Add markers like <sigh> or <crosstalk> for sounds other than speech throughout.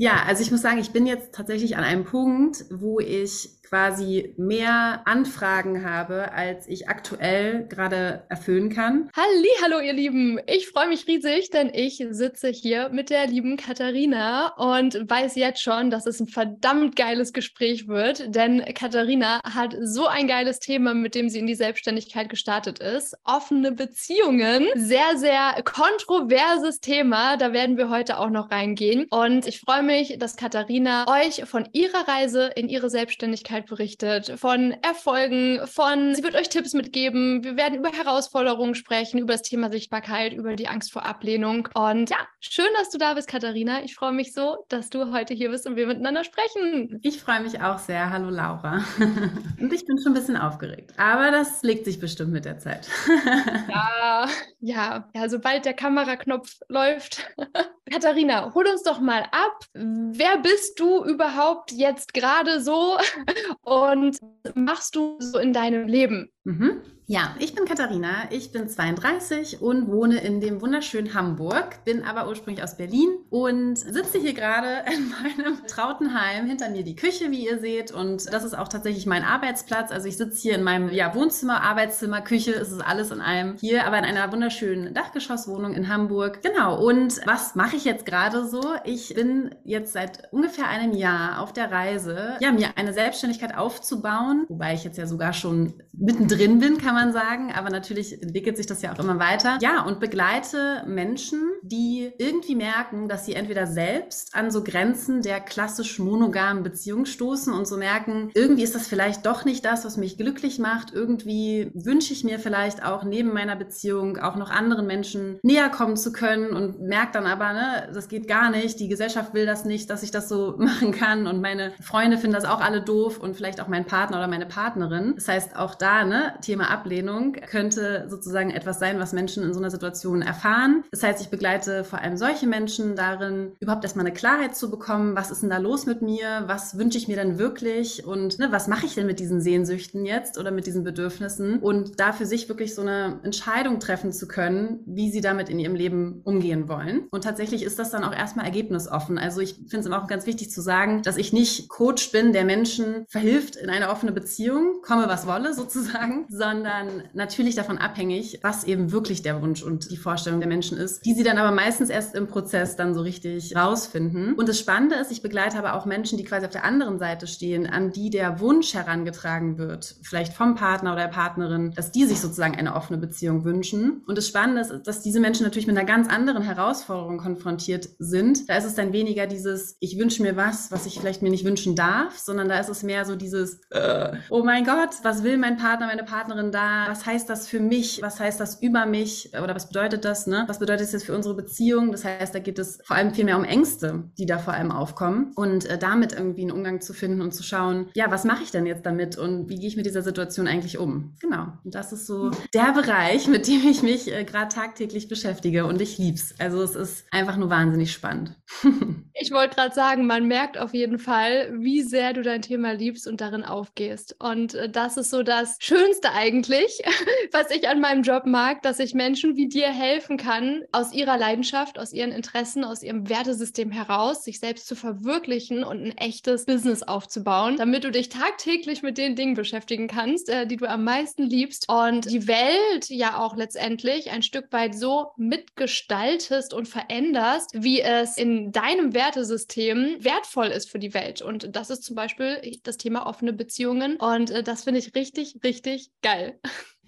Ja, also ich muss sagen, ich bin jetzt tatsächlich an einem Punkt, wo ich quasi mehr Anfragen habe, als ich aktuell gerade erfüllen kann. Halli, hallo ihr Lieben. Ich freue mich riesig, denn ich sitze hier mit der lieben Katharina und weiß jetzt schon, dass es ein verdammt geiles Gespräch wird, denn Katharina hat so ein geiles Thema, mit dem sie in die Selbstständigkeit gestartet ist. Offene Beziehungen. Sehr, sehr kontroverses Thema. Da werden wir heute auch noch reingehen. Und ich freue dass Katharina euch von ihrer Reise in ihre Selbstständigkeit berichtet, von Erfolgen, von, sie wird euch Tipps mitgeben. Wir werden über Herausforderungen sprechen, über das Thema Sichtbarkeit, über die Angst vor Ablehnung. Und ja, schön, dass du da bist, Katharina. Ich freue mich so, dass du heute hier bist und wir miteinander sprechen. Ich freue mich auch sehr. Hallo Laura. <laughs> und ich bin schon ein bisschen aufgeregt. Aber das legt sich bestimmt mit der Zeit. <laughs> ja, ja, ja, sobald der Kameraknopf läuft. <laughs> Katharina, hol uns doch mal ab. Wer bist du überhaupt jetzt gerade so <laughs> und machst du so in deinem Leben? Mhm. Ja, ich bin Katharina, ich bin 32 und wohne in dem wunderschönen Hamburg, bin aber ursprünglich aus Berlin und sitze hier gerade <laughs> in meinem Trautenheim. Hinter mir die Küche, wie ihr seht, und das ist auch tatsächlich mein Arbeitsplatz. Also ich sitze hier in meinem ja, Wohnzimmer, Arbeitszimmer, Küche, es ist alles in einem. Hier aber in einer wunderschönen Dachgeschosswohnung in Hamburg. Genau, und was mache ich jetzt gerade so? Ich bin jetzt seit ungefähr einem Jahr auf der Reise, ja, mir eine Selbstständigkeit aufzubauen, wobei ich jetzt ja sogar schon mittendrin bin, kann man sagen, aber natürlich entwickelt sich das ja auch immer weiter. Ja, und begleite Menschen, die irgendwie merken, dass sie entweder selbst an so Grenzen der klassisch monogamen Beziehung stoßen und so merken, irgendwie ist das vielleicht doch nicht das, was mich glücklich macht. Irgendwie wünsche ich mir vielleicht auch neben meiner Beziehung auch noch anderen Menschen näher kommen zu können und merkt dann aber, ne, das geht gar nicht. Die Gesellschaft will das nicht, dass ich das so <laughs> machen kann und meine Freunde finden das auch alle doof und vielleicht auch mein Partner oder meine Partnerin. Das heißt auch da, ne, Thema Ablehnung könnte sozusagen etwas sein, was Menschen in so einer Situation erfahren. Das heißt, ich begleite vor allem solche Menschen darin, überhaupt erstmal eine Klarheit zu bekommen, was ist denn da los mit mir, was wünsche ich mir denn wirklich und ne, was mache ich denn mit diesen Sehnsüchten jetzt oder mit diesen Bedürfnissen und da für sich wirklich so eine Entscheidung treffen zu können, wie sie damit in ihrem Leben umgehen wollen. Und tatsächlich ist das dann auch erstmal ergebnisoffen. Also ich finde es immer auch ganz wichtig zu sagen, dass ich nicht Coach bin, der Menschen verhilft in eine offene Beziehung, komme was wolle sozusagen, sondern dann natürlich davon abhängig, was eben wirklich der Wunsch und die Vorstellung der Menschen ist, die sie dann aber meistens erst im Prozess dann so richtig rausfinden. Und das Spannende ist, ich begleite aber auch Menschen, die quasi auf der anderen Seite stehen, an die der Wunsch herangetragen wird, vielleicht vom Partner oder der Partnerin, dass die sich sozusagen eine offene Beziehung wünschen. Und das Spannende ist, dass diese Menschen natürlich mit einer ganz anderen Herausforderung konfrontiert sind. Da ist es dann weniger dieses, ich wünsche mir was, was ich vielleicht mir nicht wünschen darf, sondern da ist es mehr so dieses, äh, oh mein Gott, was will mein Partner, meine Partnerin da? was heißt das für mich, was heißt das über mich oder was bedeutet das, ne? Was bedeutet das für unsere Beziehung? Das heißt, da geht es vor allem viel mehr um Ängste, die da vor allem aufkommen und äh, damit irgendwie einen Umgang zu finden und zu schauen, ja, was mache ich denn jetzt damit und wie gehe ich mit dieser Situation eigentlich um? Genau. Und das ist so der Bereich, mit dem ich mich äh, gerade tagtäglich beschäftige und ich lieb's. Also es ist einfach nur wahnsinnig spannend. <laughs> ich wollte gerade sagen, man merkt auf jeden Fall, wie sehr du dein Thema liebst und darin aufgehst. Und äh, das ist so das Schönste eigentlich ich, <laughs> was ich an meinem Job mag, dass ich Menschen wie dir helfen kann, aus ihrer Leidenschaft, aus ihren Interessen, aus ihrem Wertesystem heraus, sich selbst zu verwirklichen und ein echtes Business aufzubauen, damit du dich tagtäglich mit den Dingen beschäftigen kannst, äh, die du am meisten liebst und die Welt ja auch letztendlich ein Stück weit so mitgestaltest und veränderst, wie es in deinem Wertesystem wertvoll ist für die Welt. Und das ist zum Beispiel das Thema offene Beziehungen. Und äh, das finde ich richtig, richtig geil.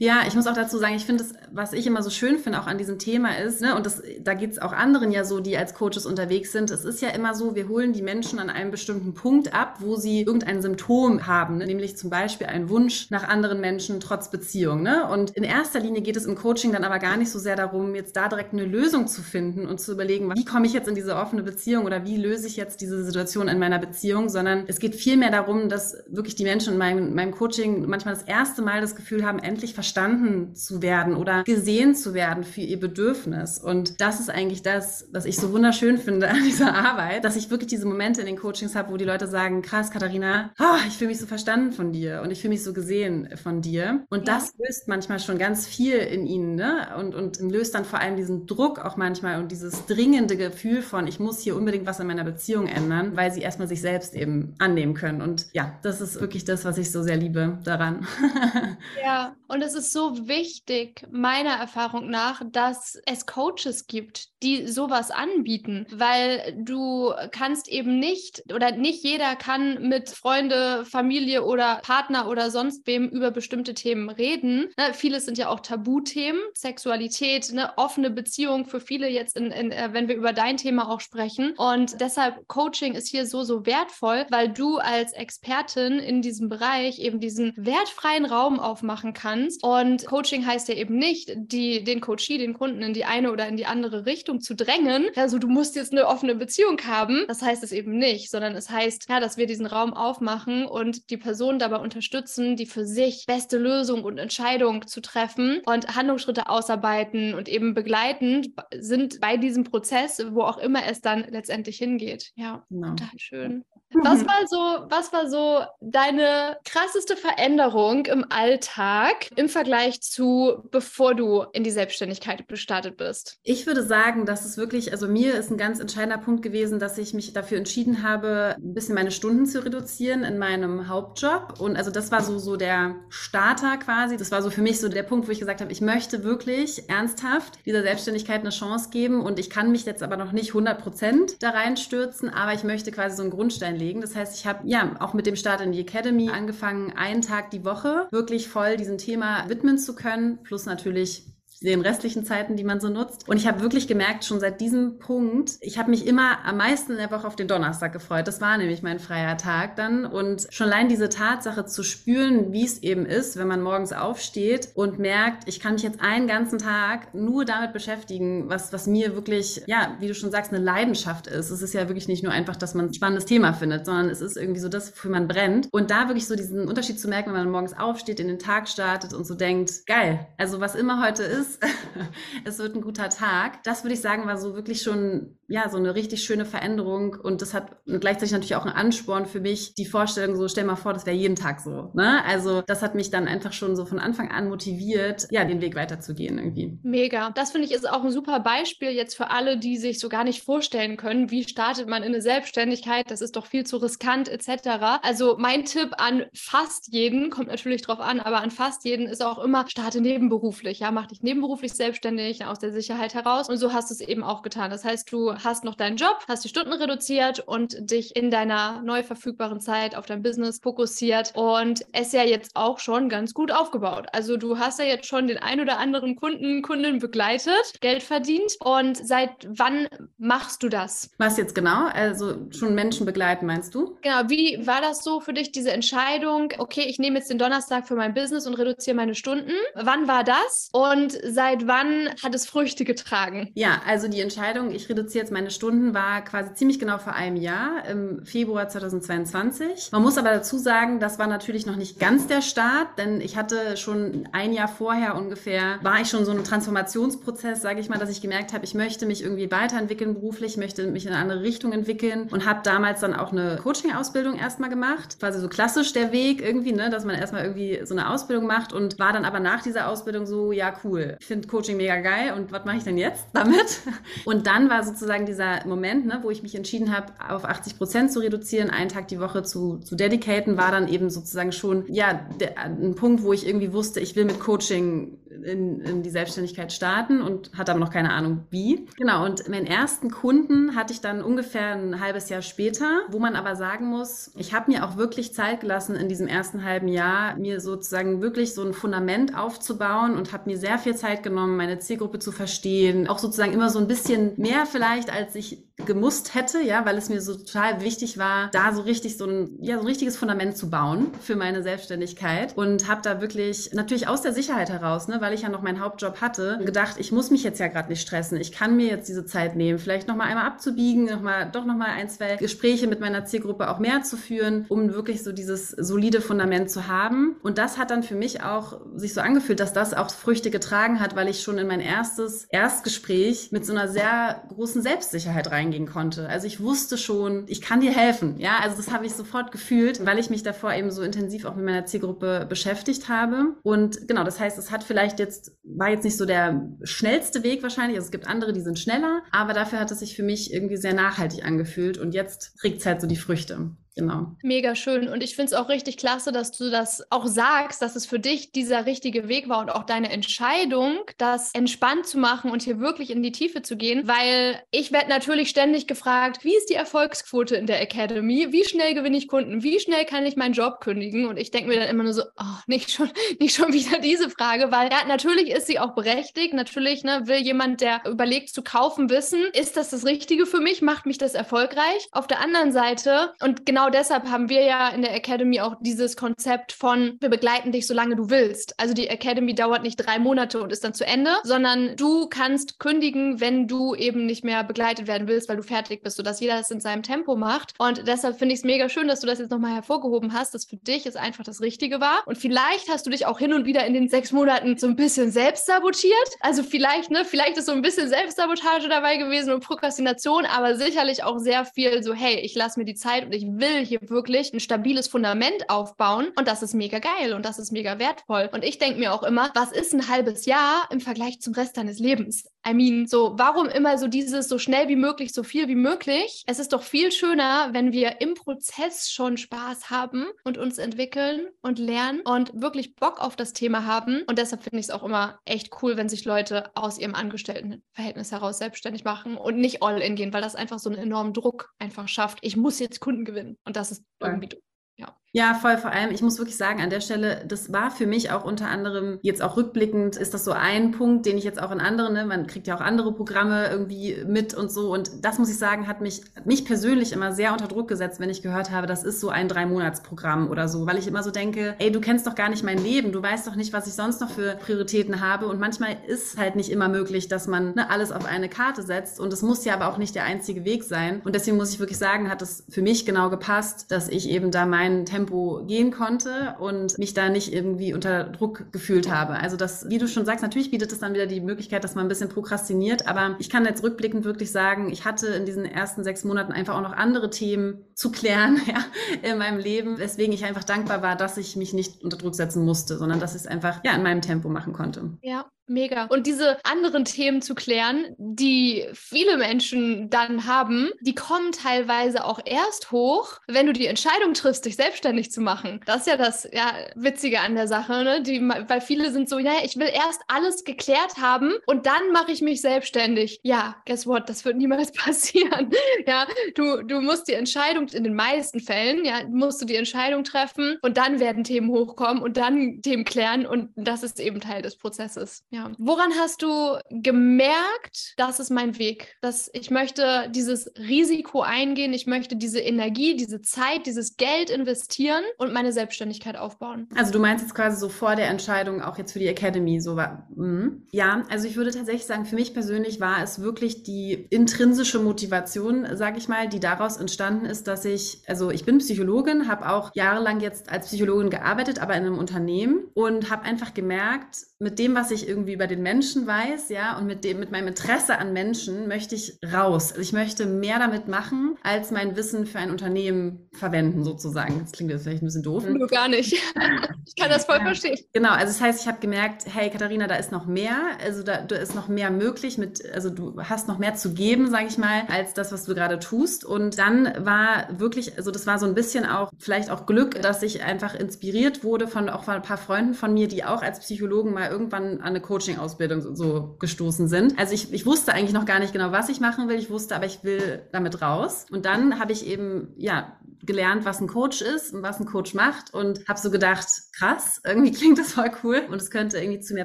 Ja, ich muss auch dazu sagen, ich finde es, was ich immer so schön finde, auch an diesem Thema ist, ne, und das, da geht es auch anderen ja so, die als Coaches unterwegs sind. Es ist ja immer so, wir holen die Menschen an einem bestimmten Punkt ab, wo sie irgendein Symptom haben, ne, nämlich zum Beispiel einen Wunsch nach anderen Menschen trotz Beziehung. Ne? Und in erster Linie geht es im Coaching dann aber gar nicht so sehr darum, jetzt da direkt eine Lösung zu finden und zu überlegen, wie komme ich jetzt in diese offene Beziehung oder wie löse ich jetzt diese Situation in meiner Beziehung, sondern es geht vielmehr darum, dass wirklich die Menschen in meinem, meinem Coaching manchmal das erste Mal das Gefühl haben, endlich verstehen, verstanden zu werden oder gesehen zu werden für ihr Bedürfnis. Und das ist eigentlich das, was ich so wunderschön finde an dieser Arbeit, dass ich wirklich diese Momente in den Coachings habe, wo die Leute sagen, krass, Katharina, oh, ich fühle mich so verstanden von dir und ich fühle mich so gesehen von dir. Und ja. das löst manchmal schon ganz viel in ihnen ne? und, und löst dann vor allem diesen Druck auch manchmal und dieses dringende Gefühl von, ich muss hier unbedingt was in meiner Beziehung ändern, weil sie erstmal sich selbst eben annehmen können. Und ja, das ist wirklich das, was ich so sehr liebe daran. <laughs> ja, und es ist so wichtig, meiner Erfahrung nach, dass es Coaches gibt, die sowas anbieten, weil du kannst eben nicht oder nicht jeder kann mit Freunde, Familie oder Partner oder sonst wem über bestimmte Themen reden. Ne, vieles sind ja auch Tabuthemen, Sexualität, eine offene Beziehung für viele jetzt, in, in, äh, wenn wir über dein Thema auch sprechen. Und deshalb Coaching ist hier so, so wertvoll, weil du als Expertin in diesem Bereich eben diesen wertfreien Raum aufmachen kannst. Und Coaching heißt ja eben nicht, die, den Coachee, den Kunden in die eine oder in die andere Richtung zu drängen. Also du musst jetzt eine offene Beziehung haben. Das heißt es eben nicht, sondern es heißt, ja, dass wir diesen Raum aufmachen und die Person dabei unterstützen, die für sich beste Lösung und Entscheidung zu treffen und Handlungsschritte ausarbeiten und eben begleitend sind bei diesem Prozess, wo auch immer es dann letztendlich hingeht. Ja, genau. total schön. Was <laughs> war so, was war so deine krasseste Veränderung im Alltag im Vergleich zu bevor du in die Selbstständigkeit gestartet bist? Ich würde sagen, dass es wirklich, also mir ist ein ganz entscheidender Punkt gewesen, dass ich mich dafür entschieden habe, ein bisschen meine Stunden zu reduzieren in meinem Hauptjob. Und also das war so, so der Starter quasi. Das war so für mich so der Punkt, wo ich gesagt habe, ich möchte wirklich ernsthaft dieser Selbstständigkeit eine Chance geben. Und ich kann mich jetzt aber noch nicht 100 Prozent da reinstürzen, aber ich möchte quasi so einen Grundstein legen. Das heißt, ich habe ja auch mit dem Start in die Academy angefangen, einen Tag die Woche wirklich voll diesem Thema widmen zu können, plus natürlich den restlichen Zeiten, die man so nutzt. Und ich habe wirklich gemerkt, schon seit diesem Punkt, ich habe mich immer am meisten in der Woche auf den Donnerstag gefreut. Das war nämlich mein freier Tag dann. Und schon allein diese Tatsache zu spüren, wie es eben ist, wenn man morgens aufsteht und merkt, ich kann mich jetzt einen ganzen Tag nur damit beschäftigen, was, was mir wirklich, ja, wie du schon sagst, eine Leidenschaft ist. Es ist ja wirklich nicht nur einfach, dass man ein spannendes Thema findet, sondern es ist irgendwie so das, wofür man brennt. Und da wirklich so diesen Unterschied zu merken, wenn man morgens aufsteht, in den Tag startet und so denkt, geil, also was immer heute ist, <laughs> es wird ein guter Tag. Das würde ich sagen, war so wirklich schon, ja, so eine richtig schöne Veränderung und das hat gleichzeitig natürlich auch einen Ansporn für mich, die Vorstellung so, stell mal vor, das wäre jeden Tag so, ne? Also, das hat mich dann einfach schon so von Anfang an motiviert, ja, den Weg weiterzugehen irgendwie. Mega. Das finde ich ist auch ein super Beispiel jetzt für alle, die sich so gar nicht vorstellen können, wie startet man in eine Selbstständigkeit, das ist doch viel zu riskant etc. Also, mein Tipp an fast jeden, kommt natürlich drauf an, aber an fast jeden ist auch immer, starte nebenberuflich, ja, mach dich nebenberuflich selbstständig aus der Sicherheit heraus. Und so hast du es eben auch getan. Das heißt, du hast noch deinen Job, hast die Stunden reduziert und dich in deiner neu verfügbaren Zeit auf dein Business fokussiert und es ja jetzt auch schon ganz gut aufgebaut. Also du hast ja jetzt schon den ein oder anderen Kunden, Kunden begleitet, Geld verdient. Und seit wann machst du das? Was jetzt genau? Also schon Menschen begleiten, meinst du? Genau. Wie war das so für dich, diese Entscheidung? Okay, ich nehme jetzt den Donnerstag für mein Business und reduziere meine Stunden. Wann war das? Und seit wann hat es Früchte getragen? Ja, also die Entscheidung, ich reduziere jetzt meine Stunden, war quasi ziemlich genau vor einem Jahr, im Februar 2022. Man muss aber dazu sagen, das war natürlich noch nicht ganz der Start, denn ich hatte schon ein Jahr vorher ungefähr, war ich schon so ein Transformationsprozess, sage ich mal, dass ich gemerkt habe, ich möchte mich irgendwie weiterentwickeln beruflich, möchte mich in eine andere Richtung entwickeln und habe damals dann auch eine Coaching-Ausbildung erstmal gemacht. Quasi so klassisch der Weg irgendwie, ne, dass man erstmal irgendwie so eine Ausbildung macht und war dann aber nach dieser Ausbildung so, ja cool, ich finde Coaching mega geil und was mache ich denn jetzt damit? Und dann war sozusagen dieser Moment, ne, wo ich mich entschieden habe, auf 80 Prozent zu reduzieren, einen Tag die Woche zu, zu dedicaten, war dann eben sozusagen schon, ja, der, ein Punkt, wo ich irgendwie wusste, ich will mit Coaching in, in die Selbstständigkeit starten und hatte aber noch keine Ahnung wie. Genau, und meinen ersten Kunden hatte ich dann ungefähr ein halbes Jahr später, wo man aber sagen muss, ich habe mir auch wirklich Zeit gelassen in diesem ersten halben Jahr, mir sozusagen wirklich so ein Fundament aufzubauen und habe mir sehr viel Zeit genommen, meine Zielgruppe zu verstehen, auch sozusagen immer so ein bisschen mehr vielleicht, als ich gemusst hätte, ja, weil es mir so total wichtig war, da so richtig so ein, ja, so ein richtiges Fundament zu bauen für meine Selbstständigkeit und habe da wirklich natürlich aus der Sicherheit heraus, ne, weil ich ja noch meinen Hauptjob hatte, gedacht, ich muss mich jetzt ja gerade nicht stressen. Ich kann mir jetzt diese Zeit nehmen, vielleicht noch mal einmal abzubiegen, noch mal doch noch mal ein, zwei Gespräche mit meiner Zielgruppe auch mehr zu führen, um wirklich so dieses solide Fundament zu haben. Und das hat dann für mich auch sich so angefühlt, dass das auch Früchte getragen hat, weil ich schon in mein erstes Erstgespräch mit so einer sehr großen Selbstsicherheit reingehen konnte. Also ich wusste schon, ich kann dir helfen. Ja, also das habe ich sofort gefühlt, weil ich mich davor eben so intensiv auch mit meiner Zielgruppe beschäftigt habe. Und genau, das heißt, es hat vielleicht jetzt, war jetzt nicht so der schnellste Weg wahrscheinlich. Also es gibt andere, die sind schneller, aber dafür hat es sich für mich irgendwie sehr nachhaltig angefühlt und jetzt trägt es halt so die Früchte. Genau. Mega schön. Und ich finde es auch richtig klasse, dass du das auch sagst, dass es für dich dieser richtige Weg war und auch deine Entscheidung, das entspannt zu machen und hier wirklich in die Tiefe zu gehen, weil ich werde natürlich ständig gefragt, wie ist die Erfolgsquote in der Academy? Wie schnell gewinne ich Kunden? Wie schnell kann ich meinen Job kündigen? Und ich denke mir dann immer nur so, oh, nicht schon, <laughs> nicht schon wieder diese Frage, weil ja, natürlich ist sie auch berechtigt. Natürlich ne, will jemand, der überlegt zu kaufen, wissen, ist das das Richtige für mich? Macht mich das erfolgreich? Auf der anderen Seite, und genau deshalb haben wir ja in der Academy auch dieses Konzept von, wir begleiten dich, solange du willst. Also die Academy dauert nicht drei Monate und ist dann zu Ende, sondern du kannst kündigen, wenn du eben nicht mehr begleitet werden willst, weil du fertig bist, sodass jeder das in seinem Tempo macht. Und deshalb finde ich es mega schön, dass du das jetzt nochmal hervorgehoben hast, dass für dich es einfach das Richtige war. Und vielleicht hast du dich auch hin und wieder in den sechs Monaten so ein bisschen selbst sabotiert. Also vielleicht, ne, vielleicht ist so ein bisschen Selbstsabotage dabei gewesen und Prokrastination, aber sicherlich auch sehr viel so, hey, ich lasse mir die Zeit und ich will will hier wirklich ein stabiles Fundament aufbauen und das ist mega geil und das ist mega wertvoll. Und ich denke mir auch immer, was ist ein halbes Jahr im Vergleich zum Rest deines Lebens? I mean, so, warum immer so dieses so schnell wie möglich, so viel wie möglich? Es ist doch viel schöner, wenn wir im Prozess schon Spaß haben und uns entwickeln und lernen und wirklich Bock auf das Thema haben. Und deshalb finde ich es auch immer echt cool, wenn sich Leute aus ihrem Angestelltenverhältnis heraus selbstständig machen und nicht all in gehen, weil das einfach so einen enormen Druck einfach schafft. Ich muss jetzt Kunden gewinnen. Und das ist irgendwie doof. Ja. Ja, voll. Vor allem, ich muss wirklich sagen, an der Stelle, das war für mich auch unter anderem, jetzt auch rückblickend, ist das so ein Punkt, den ich jetzt auch in anderen, ne, man kriegt ja auch andere Programme irgendwie mit und so. Und das muss ich sagen, hat mich, mich persönlich immer sehr unter Druck gesetzt, wenn ich gehört habe, das ist so ein Drei-Monats-Programm oder so, weil ich immer so denke, ey, du kennst doch gar nicht mein Leben, du weißt doch nicht, was ich sonst noch für Prioritäten habe. Und manchmal ist halt nicht immer möglich, dass man ne, alles auf eine Karte setzt. Und es muss ja aber auch nicht der einzige Weg sein. Und deswegen muss ich wirklich sagen, hat es für mich genau gepasst, dass ich eben da meinen Tempo Tempo gehen konnte und mich da nicht irgendwie unter Druck gefühlt habe. Also das, wie du schon sagst, natürlich bietet es dann wieder die Möglichkeit, dass man ein bisschen prokrastiniert, aber ich kann jetzt rückblickend wirklich sagen, ich hatte in diesen ersten sechs Monaten einfach auch noch andere Themen zu klären <laughs> ja, in meinem Leben, weswegen ich einfach dankbar war, dass ich mich nicht unter Druck setzen musste, sondern dass ich es einfach ja in meinem Tempo machen konnte. Ja, Mega. Und diese anderen Themen zu klären, die viele Menschen dann haben, die kommen teilweise auch erst hoch, wenn du die Entscheidung triffst, dich selbstständig zu machen. Das ist ja das ja, Witzige an der Sache, ne? Die, weil viele sind so, ja, ich will erst alles geklärt haben und dann mache ich mich selbstständig. Ja, guess what? Das wird niemals <laughs> passieren. ja, du, du musst die Entscheidung, in den meisten Fällen, ja, musst du die Entscheidung treffen und dann werden Themen hochkommen und dann Themen klären und das ist eben Teil des Prozesses. Ja. Ja. Woran hast du gemerkt, das ist mein Weg, dass ich möchte dieses Risiko eingehen, ich möchte diese Energie, diese Zeit, dieses Geld investieren und meine Selbstständigkeit aufbauen? Also du meinst jetzt quasi so vor der Entscheidung auch jetzt für die Academy so war. Mhm. Ja, also ich würde tatsächlich sagen, für mich persönlich war es wirklich die intrinsische Motivation, sage ich mal, die daraus entstanden ist, dass ich, also ich bin Psychologin, habe auch jahrelang jetzt als Psychologin gearbeitet, aber in einem Unternehmen und habe einfach gemerkt, mit dem, was ich irgendwie über den Menschen weiß, ja, und mit dem, mit meinem Interesse an Menschen möchte ich raus. Also ich möchte mehr damit machen, als mein Wissen für ein Unternehmen verwenden, sozusagen. Das klingt jetzt vielleicht ein bisschen doof. Nur gar nicht. <laughs> ich kann das voll ja. verstehen. Genau, also das heißt, ich habe gemerkt, hey Katharina, da ist noch mehr, also da, da ist noch mehr möglich, mit, also du hast noch mehr zu geben, sage ich mal, als das, was du gerade tust. Und dann war wirklich, also das war so ein bisschen auch, vielleicht auch Glück, dass ich einfach inspiriert wurde von auch von ein paar Freunden von mir, die auch als Psychologen mal irgendwann an eine Coaching-Ausbildung so gestoßen sind. Also ich, ich wusste eigentlich noch gar nicht genau, was ich machen will. Ich wusste aber, ich will damit raus. Und dann habe ich eben, ja, gelernt, was ein Coach ist und was ein Coach macht und habe so gedacht, krass, irgendwie <laughs> klingt das voll cool und es könnte irgendwie zu mir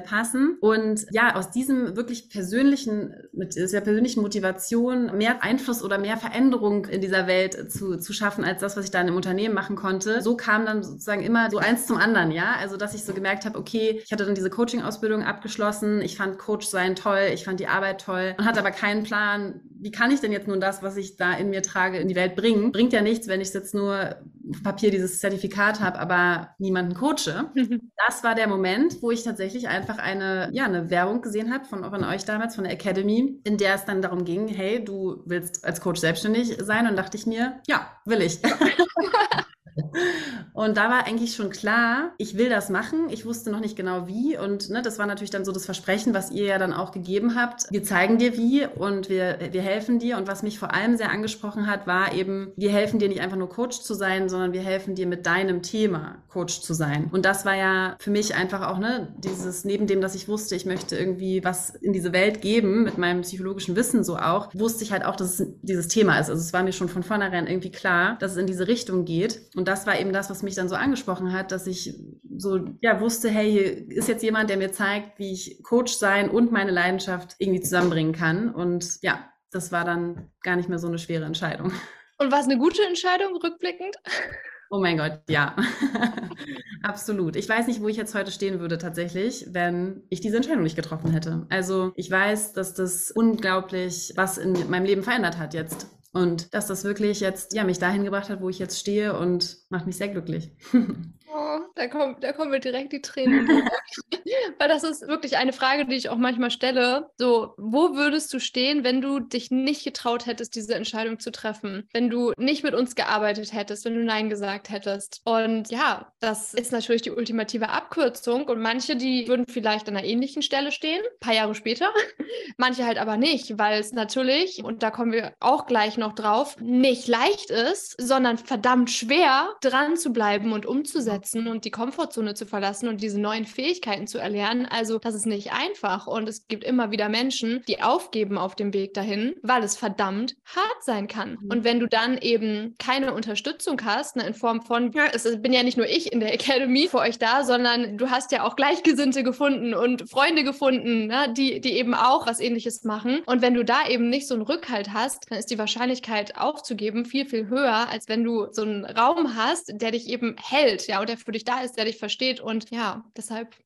passen. Und ja, aus diesem wirklich persönlichen, mit dieser persönlichen Motivation mehr Einfluss oder mehr Veränderung in dieser Welt zu, zu schaffen, als das, was ich da im Unternehmen machen konnte. So kam dann sozusagen immer so eins zum anderen, ja. Also, dass ich so gemerkt habe, okay, ich hatte dann diese Coaching-Ausbildung abgeschlossen, ich fand Coach sein toll, ich fand die Arbeit toll und hatte aber keinen Plan, wie kann ich denn jetzt nun das, was ich da in mir trage, in die Welt bringen? Bringt ja nichts, wenn ich jetzt nur auf Papier dieses Zertifikat habe, aber niemanden coache. <laughs> das war der Moment, wo ich tatsächlich einfach eine, ja, eine Werbung gesehen habe von, von euch damals, von der Academy, in der es dann darum ging, hey, du willst als Coach selbstständig sein und dachte ich mir, ja, will ich. <laughs> Und da war eigentlich schon klar, ich will das machen. Ich wusste noch nicht genau wie. Und ne, das war natürlich dann so das Versprechen, was ihr ja dann auch gegeben habt. Wir zeigen dir wie und wir, wir helfen dir. Und was mich vor allem sehr angesprochen hat, war eben, wir helfen dir nicht einfach nur Coach zu sein, sondern wir helfen dir mit deinem Thema Coach zu sein. Und das war ja für mich einfach auch, ne, dieses, neben dem, dass ich wusste, ich möchte irgendwie was in diese Welt geben, mit meinem psychologischen Wissen so auch, wusste ich halt auch, dass es dieses Thema ist. Also es war mir schon von vornherein irgendwie klar, dass es in diese Richtung geht. Und das war eben das, was mich dann so angesprochen hat, dass ich so, ja, wusste, hey, hier ist jetzt jemand, der mir zeigt, wie ich Coach sein und meine Leidenschaft irgendwie zusammenbringen kann. Und ja, das war dann gar nicht mehr so eine schwere Entscheidung. Und war es eine gute Entscheidung, rückblickend? Oh mein Gott, ja. <laughs> Absolut. Ich weiß nicht, wo ich jetzt heute stehen würde tatsächlich, wenn ich diese Entscheidung nicht getroffen hätte. Also ich weiß, dass das unglaublich was in meinem Leben verändert hat jetzt. Und dass das wirklich jetzt, ja, mich dahin gebracht hat, wo ich jetzt stehe und macht mich sehr glücklich. <laughs> Oh, da, kommt, da kommen mir direkt die Tränen. <laughs> Weil das ist wirklich eine Frage, die ich auch manchmal stelle. So, wo würdest du stehen, wenn du dich nicht getraut hättest, diese Entscheidung zu treffen? Wenn du nicht mit uns gearbeitet hättest, wenn du Nein gesagt hättest? Und ja, das ist natürlich die ultimative Abkürzung. Und manche, die würden vielleicht an einer ähnlichen Stelle stehen, ein paar Jahre später. <laughs> manche halt aber nicht, weil es natürlich, und da kommen wir auch gleich noch drauf, nicht leicht ist, sondern verdammt schwer, dran zu bleiben und umzusetzen setzen und die Komfortzone zu verlassen und diese neuen Fähigkeiten zu erlernen. Also das ist nicht einfach und es gibt immer wieder Menschen, die aufgeben auf dem Weg dahin, weil es verdammt hart sein kann. Mhm. Und wenn du dann eben keine Unterstützung hast, ne, in Form von, ja, es bin ja nicht nur ich in der Academy für euch da, sondern du hast ja auch Gleichgesinnte gefunden und Freunde gefunden, ne, die, die eben auch was ähnliches machen. Und wenn du da eben nicht so einen Rückhalt hast, dann ist die Wahrscheinlichkeit aufzugeben viel, viel höher, als wenn du so einen Raum hast, der dich eben hält, ja, der für dich da ist, der dich versteht. Und ja, deshalb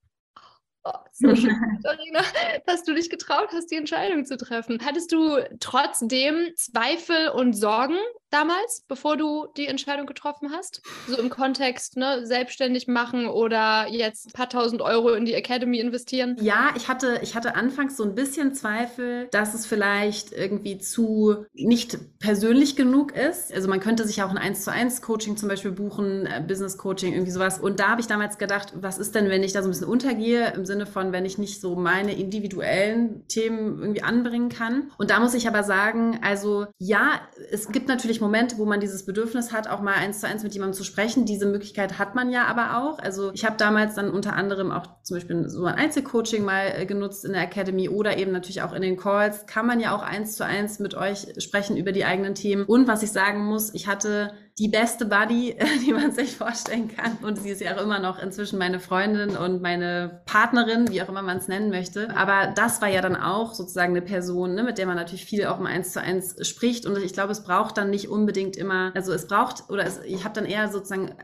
Oh, so schön, <laughs> Katharina, dass du dich getraut hast, die Entscheidung zu treffen. Hattest du trotzdem Zweifel und Sorgen damals, bevor du die Entscheidung getroffen hast? So im Kontext, ne, selbstständig machen oder jetzt ein paar tausend Euro in die Academy investieren? Ja, ich hatte, ich hatte anfangs so ein bisschen Zweifel, dass es vielleicht irgendwie zu nicht persönlich genug ist. Also man könnte sich auch ein 1 zu 1 Coaching zum Beispiel buchen, äh, Business Coaching, irgendwie sowas. Und da habe ich damals gedacht, was ist denn, wenn ich da so ein bisschen untergehe, im Sinne von, wenn ich nicht so meine individuellen Themen irgendwie anbringen kann. Und da muss ich aber sagen, also ja, es gibt natürlich Momente, wo man dieses Bedürfnis hat, auch mal eins zu eins mit jemandem zu sprechen. Diese Möglichkeit hat man ja aber auch. Also ich habe damals dann unter anderem auch zum Beispiel so ein Einzelcoaching mal äh, genutzt in der Academy oder eben natürlich auch in den Calls. Kann man ja auch eins zu eins mit euch sprechen über die eigenen Themen. Und was ich sagen muss, ich hatte die beste Buddy, <laughs> die man sich vorstellen kann. Und sie ist ja auch immer noch inzwischen meine Freundin und meine Partnerin, wie auch immer man es nennen möchte. Aber das war ja dann auch sozusagen eine Person, ne, mit der man natürlich viel auch im Eins zu eins spricht. Und ich glaube, es braucht dann nicht unbedingt immer, also es braucht, oder es, ich habe dann eher sozusagen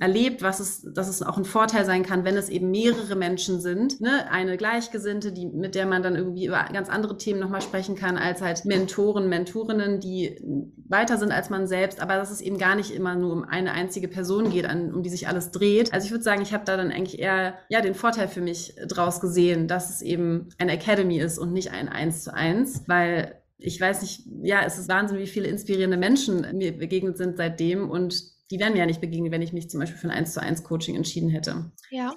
erlebt, was es, dass es auch ein Vorteil sein kann, wenn es eben mehrere Menschen sind. Ne? Eine Gleichgesinnte, die, mit der man dann irgendwie über ganz andere Themen nochmal sprechen kann, als halt Mentoren, Mentorinnen, die weiter sind als man selbst. Aber dass es eben gar nicht immer nur um eine einzige Person geht, an, um die sich alles dreht. Also ich würde sagen, ich habe da dann eigentlich eher ja, den Vorteil für mich draus gesehen, dass es eben eine Academy ist und nicht ein Eins zu eins, weil ich weiß nicht, ja, es ist Wahnsinn, wie viele inspirierende Menschen mir begegnet sind seitdem und die wären mir ja nicht begegnet, wenn ich mich zum Beispiel für ein 1 zu 1 Coaching entschieden hätte. Ja.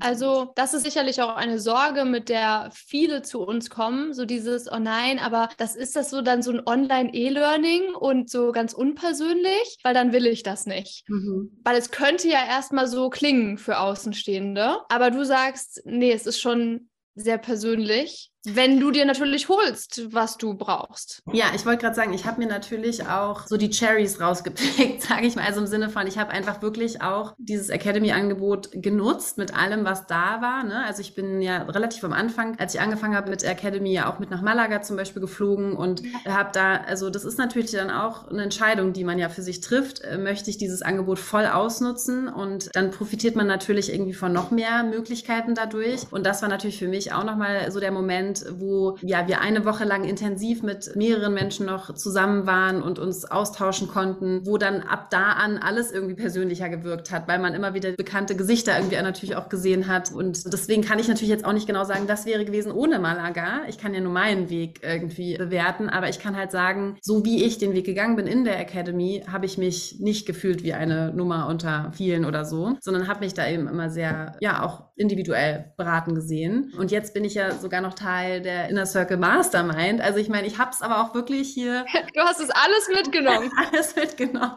Also das ist sicherlich auch eine Sorge, mit der viele zu uns kommen, so dieses, oh nein, aber das ist das so dann so ein Online-E-Learning und so ganz unpersönlich, weil dann will ich das nicht. Mhm. Weil es könnte ja erstmal so klingen für Außenstehende, aber du sagst, nee, es ist schon sehr persönlich wenn du dir natürlich holst, was du brauchst. Ja, ich wollte gerade sagen, ich habe mir natürlich auch so die Cherries rausgepickt, <laughs> sage ich mal. Also im Sinne von, ich habe einfach wirklich auch dieses Academy-Angebot genutzt mit allem, was da war. Ne? Also ich bin ja relativ am Anfang, als ich angefangen habe mit Academy, ja auch mit nach Malaga zum Beispiel geflogen und habe da, also das ist natürlich dann auch eine Entscheidung, die man ja für sich trifft. Äh, möchte ich dieses Angebot voll ausnutzen und dann profitiert man natürlich irgendwie von noch mehr Möglichkeiten dadurch. Und das war natürlich für mich auch nochmal so der Moment, wo ja wir eine Woche lang intensiv mit mehreren Menschen noch zusammen waren und uns austauschen konnten, wo dann ab da an alles irgendwie persönlicher gewirkt hat, weil man immer wieder bekannte Gesichter irgendwie natürlich auch gesehen hat. Und deswegen kann ich natürlich jetzt auch nicht genau sagen, das wäre gewesen ohne Malaga. Ich kann ja nur meinen Weg irgendwie bewerten, aber ich kann halt sagen, so wie ich den Weg gegangen bin in der Academy, habe ich mich nicht gefühlt wie eine Nummer unter vielen oder so, sondern habe mich da eben immer sehr, ja, auch individuell beraten gesehen. Und jetzt bin ich ja sogar noch Teil der Inner Circle Mastermind. Also ich meine, ich habe es aber auch wirklich hier. <laughs> Du hast es alles mitgenommen. <laughs> alles mitgenommen.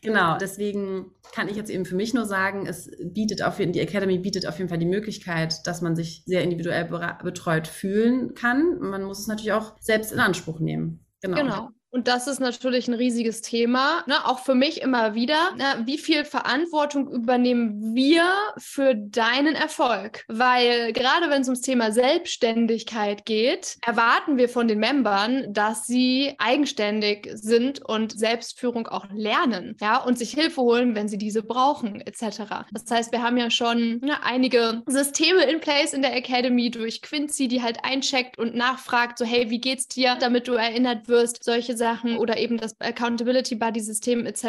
Genau. Deswegen kann ich jetzt eben für mich nur sagen, es bietet auf jeden die Academy bietet auf jeden Fall die Möglichkeit, dass man sich sehr individuell betreut fühlen kann. Man muss es natürlich auch selbst in Anspruch nehmen. Genau. genau. Und das ist natürlich ein riesiges Thema, ne? auch für mich immer wieder. Ne? Wie viel Verantwortung übernehmen wir für deinen Erfolg? Weil gerade wenn es ums Thema Selbstständigkeit geht, erwarten wir von den Membern, dass sie eigenständig sind und Selbstführung auch lernen, ja, und sich Hilfe holen, wenn sie diese brauchen, etc. Das heißt, wir haben ja schon ne, einige Systeme in place in der Academy durch Quincy, die halt eincheckt und nachfragt, so hey, wie geht's dir, damit du erinnert wirst, solche Sachen oder eben das Accountability Buddy System etc.,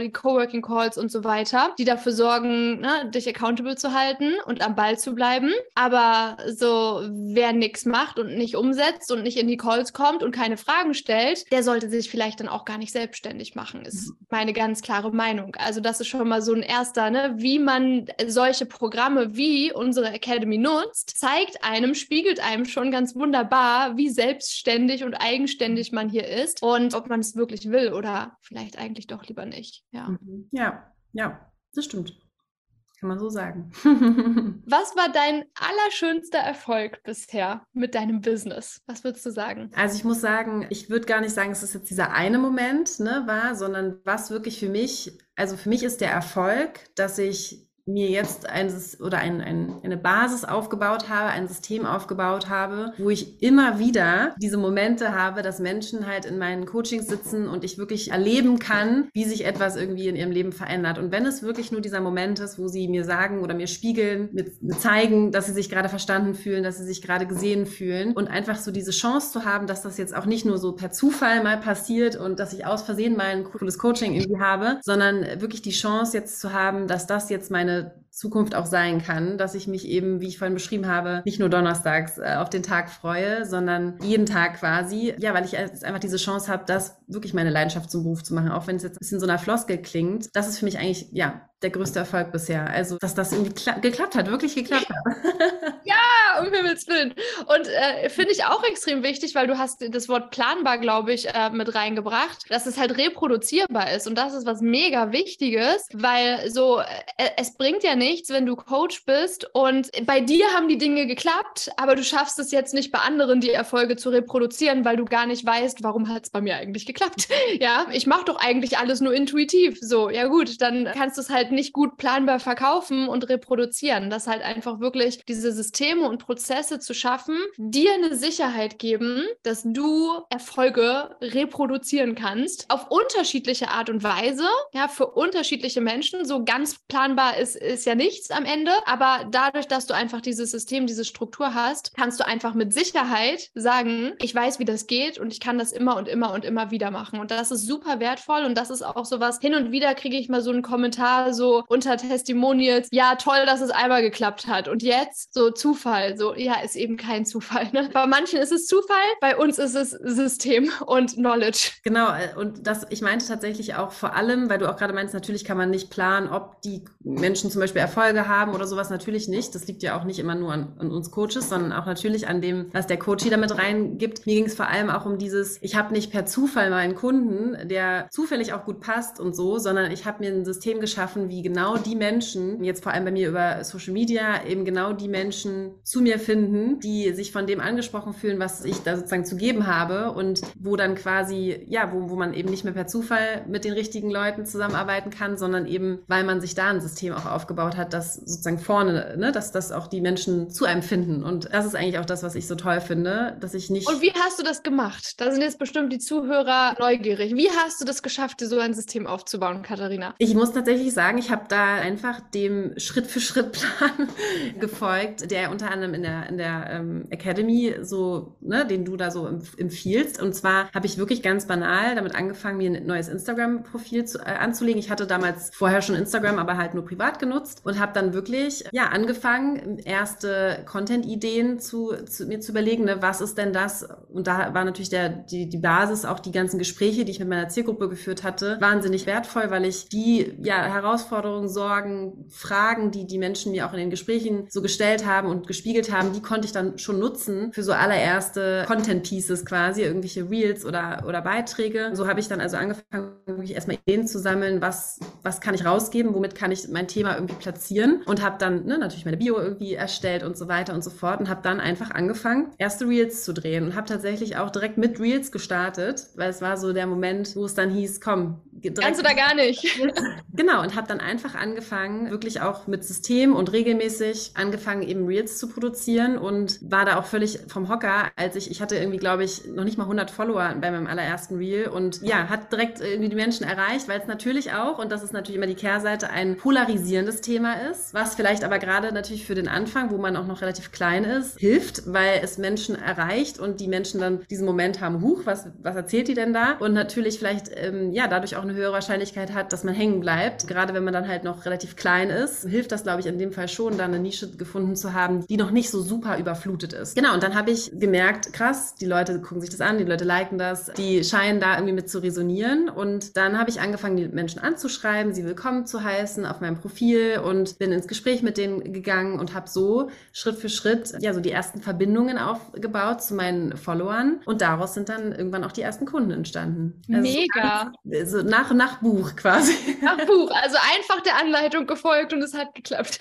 die Coworking Calls und so weiter, die dafür sorgen, ne, dich accountable zu halten und am Ball zu bleiben. Aber so, wer nichts macht und nicht umsetzt und nicht in die Calls kommt und keine Fragen stellt, der sollte sich vielleicht dann auch gar nicht selbstständig machen, ist mhm. meine ganz klare Meinung. Also das ist schon mal so ein erster, ne, wie man solche Programme wie unsere Academy nutzt, zeigt einem, spiegelt einem schon ganz wunderbar, wie selbstständig und eigenständig man hier ist und ob man es wirklich will oder vielleicht eigentlich doch lieber nicht. Ja, mhm. ja, ja das stimmt. Kann man so sagen. <laughs> Was war dein allerschönster Erfolg bisher mit deinem Business? Was würdest du sagen? Also ich muss sagen, ich würde gar nicht sagen, es jetzt dieser eine Moment ne, war, sondern was wirklich für mich, also für mich ist der Erfolg, dass ich mir jetzt ein, oder ein, ein, eine Basis aufgebaut habe, ein System aufgebaut habe, wo ich immer wieder diese Momente habe, dass Menschen halt in meinen Coachings sitzen und ich wirklich erleben kann, wie sich etwas irgendwie in ihrem Leben verändert. Und wenn es wirklich nur dieser Moment ist, wo sie mir sagen oder mir spiegeln, mir, mir zeigen, dass sie sich gerade verstanden fühlen, dass sie sich gerade gesehen fühlen und einfach so diese Chance zu haben, dass das jetzt auch nicht nur so per Zufall mal passiert und dass ich aus Versehen mal ein cooles Coaching irgendwie habe, sondern wirklich die Chance jetzt zu haben, dass das jetzt meine to Zukunft auch sein kann, dass ich mich eben, wie ich vorhin beschrieben habe, nicht nur donnerstags äh, auf den Tag freue, sondern jeden Tag quasi. Ja, weil ich jetzt einfach diese Chance habe, das wirklich meine Leidenschaft zum Beruf zu machen, auch wenn es jetzt ein bisschen so einer Floskel klingt. Das ist für mich eigentlich, ja, der größte Erfolg bisher. Also, dass das irgendwie geklappt hat, wirklich geklappt hat. <laughs> ja, um Himmels Willen. Und äh, finde ich auch extrem wichtig, weil du hast das Wort planbar, glaube ich, äh, mit reingebracht, dass es halt reproduzierbar ist. Und das ist was mega Wichtiges, weil so, äh, es bringt ja nichts, wenn du Coach bist und bei dir haben die Dinge geklappt, aber du schaffst es jetzt nicht bei anderen, die Erfolge zu reproduzieren, weil du gar nicht weißt, warum hat es bei mir eigentlich geklappt. <laughs> ja, ich mache doch eigentlich alles nur intuitiv. So, ja gut, dann kannst du es halt nicht gut planbar verkaufen und reproduzieren. Das halt einfach wirklich diese Systeme und Prozesse zu schaffen, dir eine Sicherheit geben, dass du Erfolge reproduzieren kannst auf unterschiedliche Art und Weise, ja, für unterschiedliche Menschen. So ganz planbar ist, ist ja nichts am Ende, aber dadurch, dass du einfach dieses System, diese Struktur hast, kannst du einfach mit Sicherheit sagen, ich weiß, wie das geht und ich kann das immer und immer und immer wieder machen. Und das ist super wertvoll und das ist auch sowas. Hin und wieder kriege ich mal so einen Kommentar, so unter Testimonials, ja, toll, dass es einmal geklappt hat. Und jetzt so Zufall, so, ja, ist eben kein Zufall. Ne? Bei manchen ist es Zufall, bei uns ist es System und Knowledge. Genau, äh, und das, ich meinte tatsächlich auch vor allem, weil du auch gerade meinst, natürlich kann man nicht planen, ob die Menschen zum Beispiel Erfolge haben oder sowas, natürlich nicht. Das liegt ja auch nicht immer nur an, an uns Coaches, sondern auch natürlich an dem, was der Coach hier damit reingibt. Mir ging es vor allem auch um dieses, ich habe nicht per Zufall mal einen Kunden, der zufällig auch gut passt und so, sondern ich habe mir ein System geschaffen, wie genau die Menschen, jetzt vor allem bei mir über Social Media, eben genau die Menschen zu mir finden, die sich von dem angesprochen fühlen, was ich da sozusagen zu geben habe und wo dann quasi, ja, wo, wo man eben nicht mehr per Zufall mit den richtigen Leuten zusammenarbeiten kann, sondern eben, weil man sich da ein System auch aufgebaut hat, das sozusagen vorne, ne, dass, dass auch die Menschen zu einem finden. Und das ist eigentlich auch das, was ich so toll finde, dass ich nicht. Und wie hast du das gemacht? Da sind jetzt bestimmt die Zuhörer neugierig. Wie hast du das geschafft, dir so ein System aufzubauen, Katharina? Ich muss tatsächlich sagen, ich habe da einfach dem Schritt-für-Schritt-Plan <laughs> gefolgt, der unter anderem in der, in der ähm, Academy so, ne, den du da so empfiehlst. Und zwar habe ich wirklich ganz banal damit angefangen, mir ein neues Instagram-Profil äh, anzulegen. Ich hatte damals vorher schon Instagram, aber halt nur privat genutzt und habe dann wirklich ja angefangen, erste Content-Ideen zu, zu, mir zu überlegen, ne, was ist denn das? Und da war natürlich der, die, die Basis, auch die ganzen Gespräche, die ich mit meiner Zielgruppe geführt hatte, wahnsinnig wertvoll, weil ich die ja, Herausforderungen, Sorgen, Fragen, die die Menschen mir auch in den Gesprächen so gestellt haben und gespiegelt haben, die konnte ich dann schon nutzen für so allererste Content-Pieces quasi, irgendwelche Reels oder, oder Beiträge. So habe ich dann also angefangen, wirklich erstmal Ideen zu sammeln, was, was kann ich rausgeben, womit kann ich mein Thema irgendwie platzieren und habe dann ne, natürlich meine Bio irgendwie erstellt und so weiter und so fort und habe dann einfach angefangen, erste Reels zu drehen und habe tatsächlich auch direkt mit Reels gestartet, weil es war so der Moment, wo es dann hieß, komm, Kannst du da gar nicht. <laughs> genau, und habe dann einfach angefangen, wirklich auch mit System und regelmäßig angefangen, eben Reels zu produzieren und war da auch völlig vom Hocker, als ich, ich hatte irgendwie, glaube ich, noch nicht mal 100 Follower bei meinem allerersten Reel und ja, hat direkt irgendwie die Menschen erreicht, weil es natürlich auch, und das ist natürlich immer die Kehrseite, ein polarisierendes Thema ist, was vielleicht aber gerade natürlich für den Anfang, wo man auch noch relativ klein ist, hilft, weil es Menschen erreicht und die Menschen dann diesen Moment haben, huch, was, was erzählt die denn da? Und natürlich vielleicht, ähm, ja, dadurch auch eine höhere Wahrscheinlichkeit hat, dass man hängen bleibt. Gerade wenn man dann halt noch relativ klein ist, hilft das, glaube ich, in dem Fall schon, da eine Nische gefunden zu haben, die noch nicht so super überflutet ist. Genau, und dann habe ich gemerkt, krass, die Leute gucken sich das an, die Leute liken das, die scheinen da irgendwie mit zu resonieren. Und dann habe ich angefangen, die Menschen anzuschreiben, sie willkommen zu heißen auf meinem Profil und bin ins Gespräch mit denen gegangen und habe so Schritt für Schritt ja so die ersten Verbindungen aufgebaut zu meinen Followern. Und daraus sind dann irgendwann auch die ersten Kunden entstanden. Also Mega. So, nach, nach Buch quasi. Nach Buch, also einfach der Anleitung gefolgt und es hat geklappt.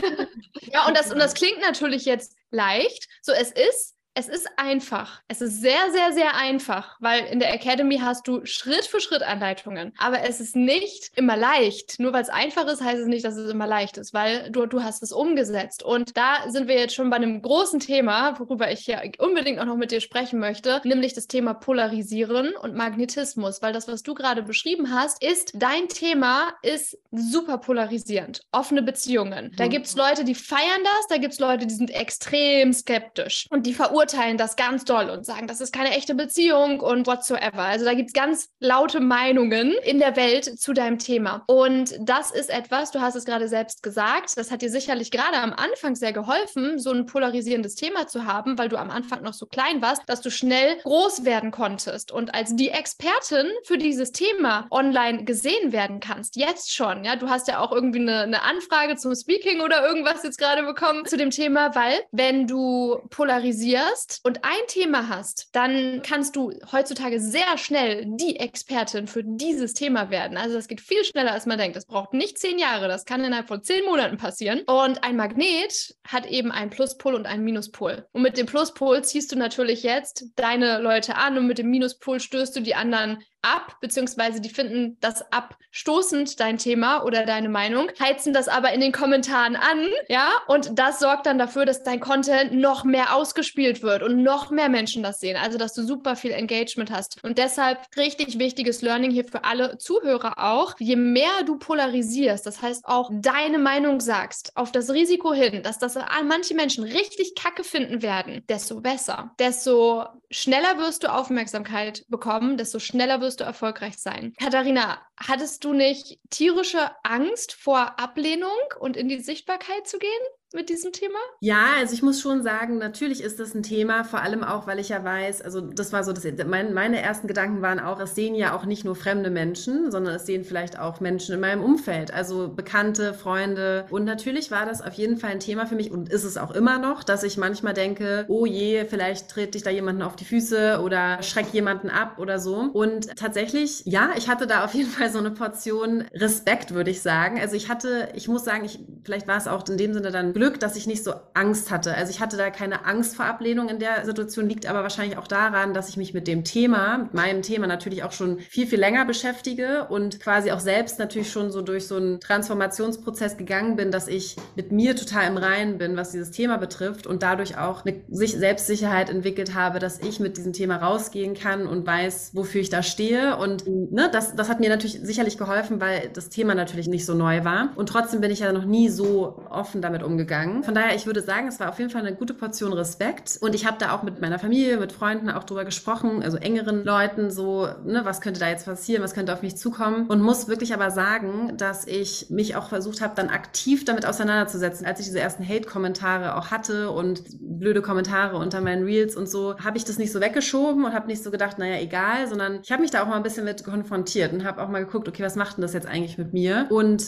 ja, und das, und das klingt natürlich jetzt leicht. So, es ist es ist einfach. Es ist sehr, sehr, sehr einfach, weil in der Academy hast du Schritt für Schritt Anleitungen. Aber es ist nicht immer leicht. Nur weil es einfach ist, heißt es nicht, dass es immer leicht ist, weil du, du hast es umgesetzt. Und da sind wir jetzt schon bei einem großen Thema, worüber ich ja unbedingt auch noch mit dir sprechen möchte, nämlich das Thema Polarisieren und Magnetismus. Weil das, was du gerade beschrieben hast, ist, dein Thema ist super polarisierend. Offene Beziehungen. Da mhm. gibt es Leute, die feiern das, da gibt es Leute, die sind extrem skeptisch und die verurteilen verurteilen das ganz doll und sagen, das ist keine echte Beziehung und whatsoever. Also da gibt es ganz laute Meinungen in der Welt zu deinem Thema. Und das ist etwas, du hast es gerade selbst gesagt, das hat dir sicherlich gerade am Anfang sehr geholfen, so ein polarisierendes Thema zu haben, weil du am Anfang noch so klein warst, dass du schnell groß werden konntest und als die Expertin für dieses Thema online gesehen werden kannst. Jetzt schon, ja. Du hast ja auch irgendwie eine, eine Anfrage zum Speaking oder irgendwas jetzt gerade bekommen zu dem Thema, weil wenn du polarisierst, studierst und ein Thema hast, dann kannst du heutzutage sehr schnell die Expertin für dieses Thema werden. Also das geht viel schneller, als man denkt. Das braucht nicht zehn Jahre, das kann innerhalb von zehn Monaten passieren. Und ein Magnet hat eben einen Pluspol und einen Minuspol. Und mit dem Pluspol ziehst du natürlich jetzt deine Leute an und mit dem Minuspol stößt du die anderen ab, beziehungsweise die finden das abstoßend, dein Thema oder deine Meinung, heizen das aber in den Kommentaren an, ja, und das sorgt dann dafür, dass dein Content noch mehr ausgespielt wird und noch mehr Menschen das sehen, also dass du super viel Engagement hast. Und deshalb richtig wichtiges Learning hier für alle Zuhörer auch, je mehr du polarisierst, das heißt auch deine Meinung sagst, auf das Risiko hin, dass das manche Menschen richtig kacke finden werden, desto besser, desto schneller wirst du Aufmerksamkeit bekommen, desto schneller wirst wirst du erfolgreich sein. Katharina, hattest du nicht tierische Angst vor Ablehnung und in die Sichtbarkeit zu gehen? Mit diesem Thema? Ja, also ich muss schon sagen, natürlich ist das ein Thema, vor allem auch, weil ich ja weiß, also das war so, das, mein, meine ersten Gedanken waren auch, es sehen ja auch nicht nur fremde Menschen, sondern es sehen vielleicht auch Menschen in meinem Umfeld, also Bekannte, Freunde. Und natürlich war das auf jeden Fall ein Thema für mich und ist es auch immer noch, dass ich manchmal denke, oh je, vielleicht trete ich da jemanden auf die Füße oder schrecke jemanden ab oder so. Und tatsächlich, ja, ich hatte da auf jeden Fall so eine Portion Respekt, würde ich sagen. Also ich hatte, ich muss sagen, ich, vielleicht war es auch in dem Sinne dann Glück, dass ich nicht so Angst hatte. Also ich hatte da keine Angst vor Ablehnung in der Situation, liegt aber wahrscheinlich auch daran, dass ich mich mit dem Thema, mit meinem Thema natürlich auch schon viel, viel länger beschäftige und quasi auch selbst natürlich schon so durch so einen Transformationsprozess gegangen bin, dass ich mit mir total im Reinen bin, was dieses Thema betrifft und dadurch auch eine Selbstsicherheit entwickelt habe, dass ich mit diesem Thema rausgehen kann und weiß, wofür ich da stehe. Und ne, das, das hat mir natürlich sicherlich geholfen, weil das Thema natürlich nicht so neu war. Und trotzdem bin ich ja noch nie so offen damit umgegangen gegangen. Von daher, ich würde sagen, es war auf jeden Fall eine gute Portion Respekt. Und ich habe da auch mit meiner Familie, mit Freunden auch drüber gesprochen, also engeren Leuten, so, ne, was könnte da jetzt passieren, was könnte auf mich zukommen. Und muss wirklich aber sagen, dass ich mich auch versucht habe, dann aktiv damit auseinanderzusetzen. Als ich diese ersten Hate-Kommentare auch hatte und blöde Kommentare unter meinen Reels und so, habe ich das nicht so weggeschoben und habe nicht so gedacht, naja, egal, sondern ich habe mich da auch mal ein bisschen mit konfrontiert und habe auch mal geguckt, okay, was macht denn das jetzt eigentlich mit mir? Und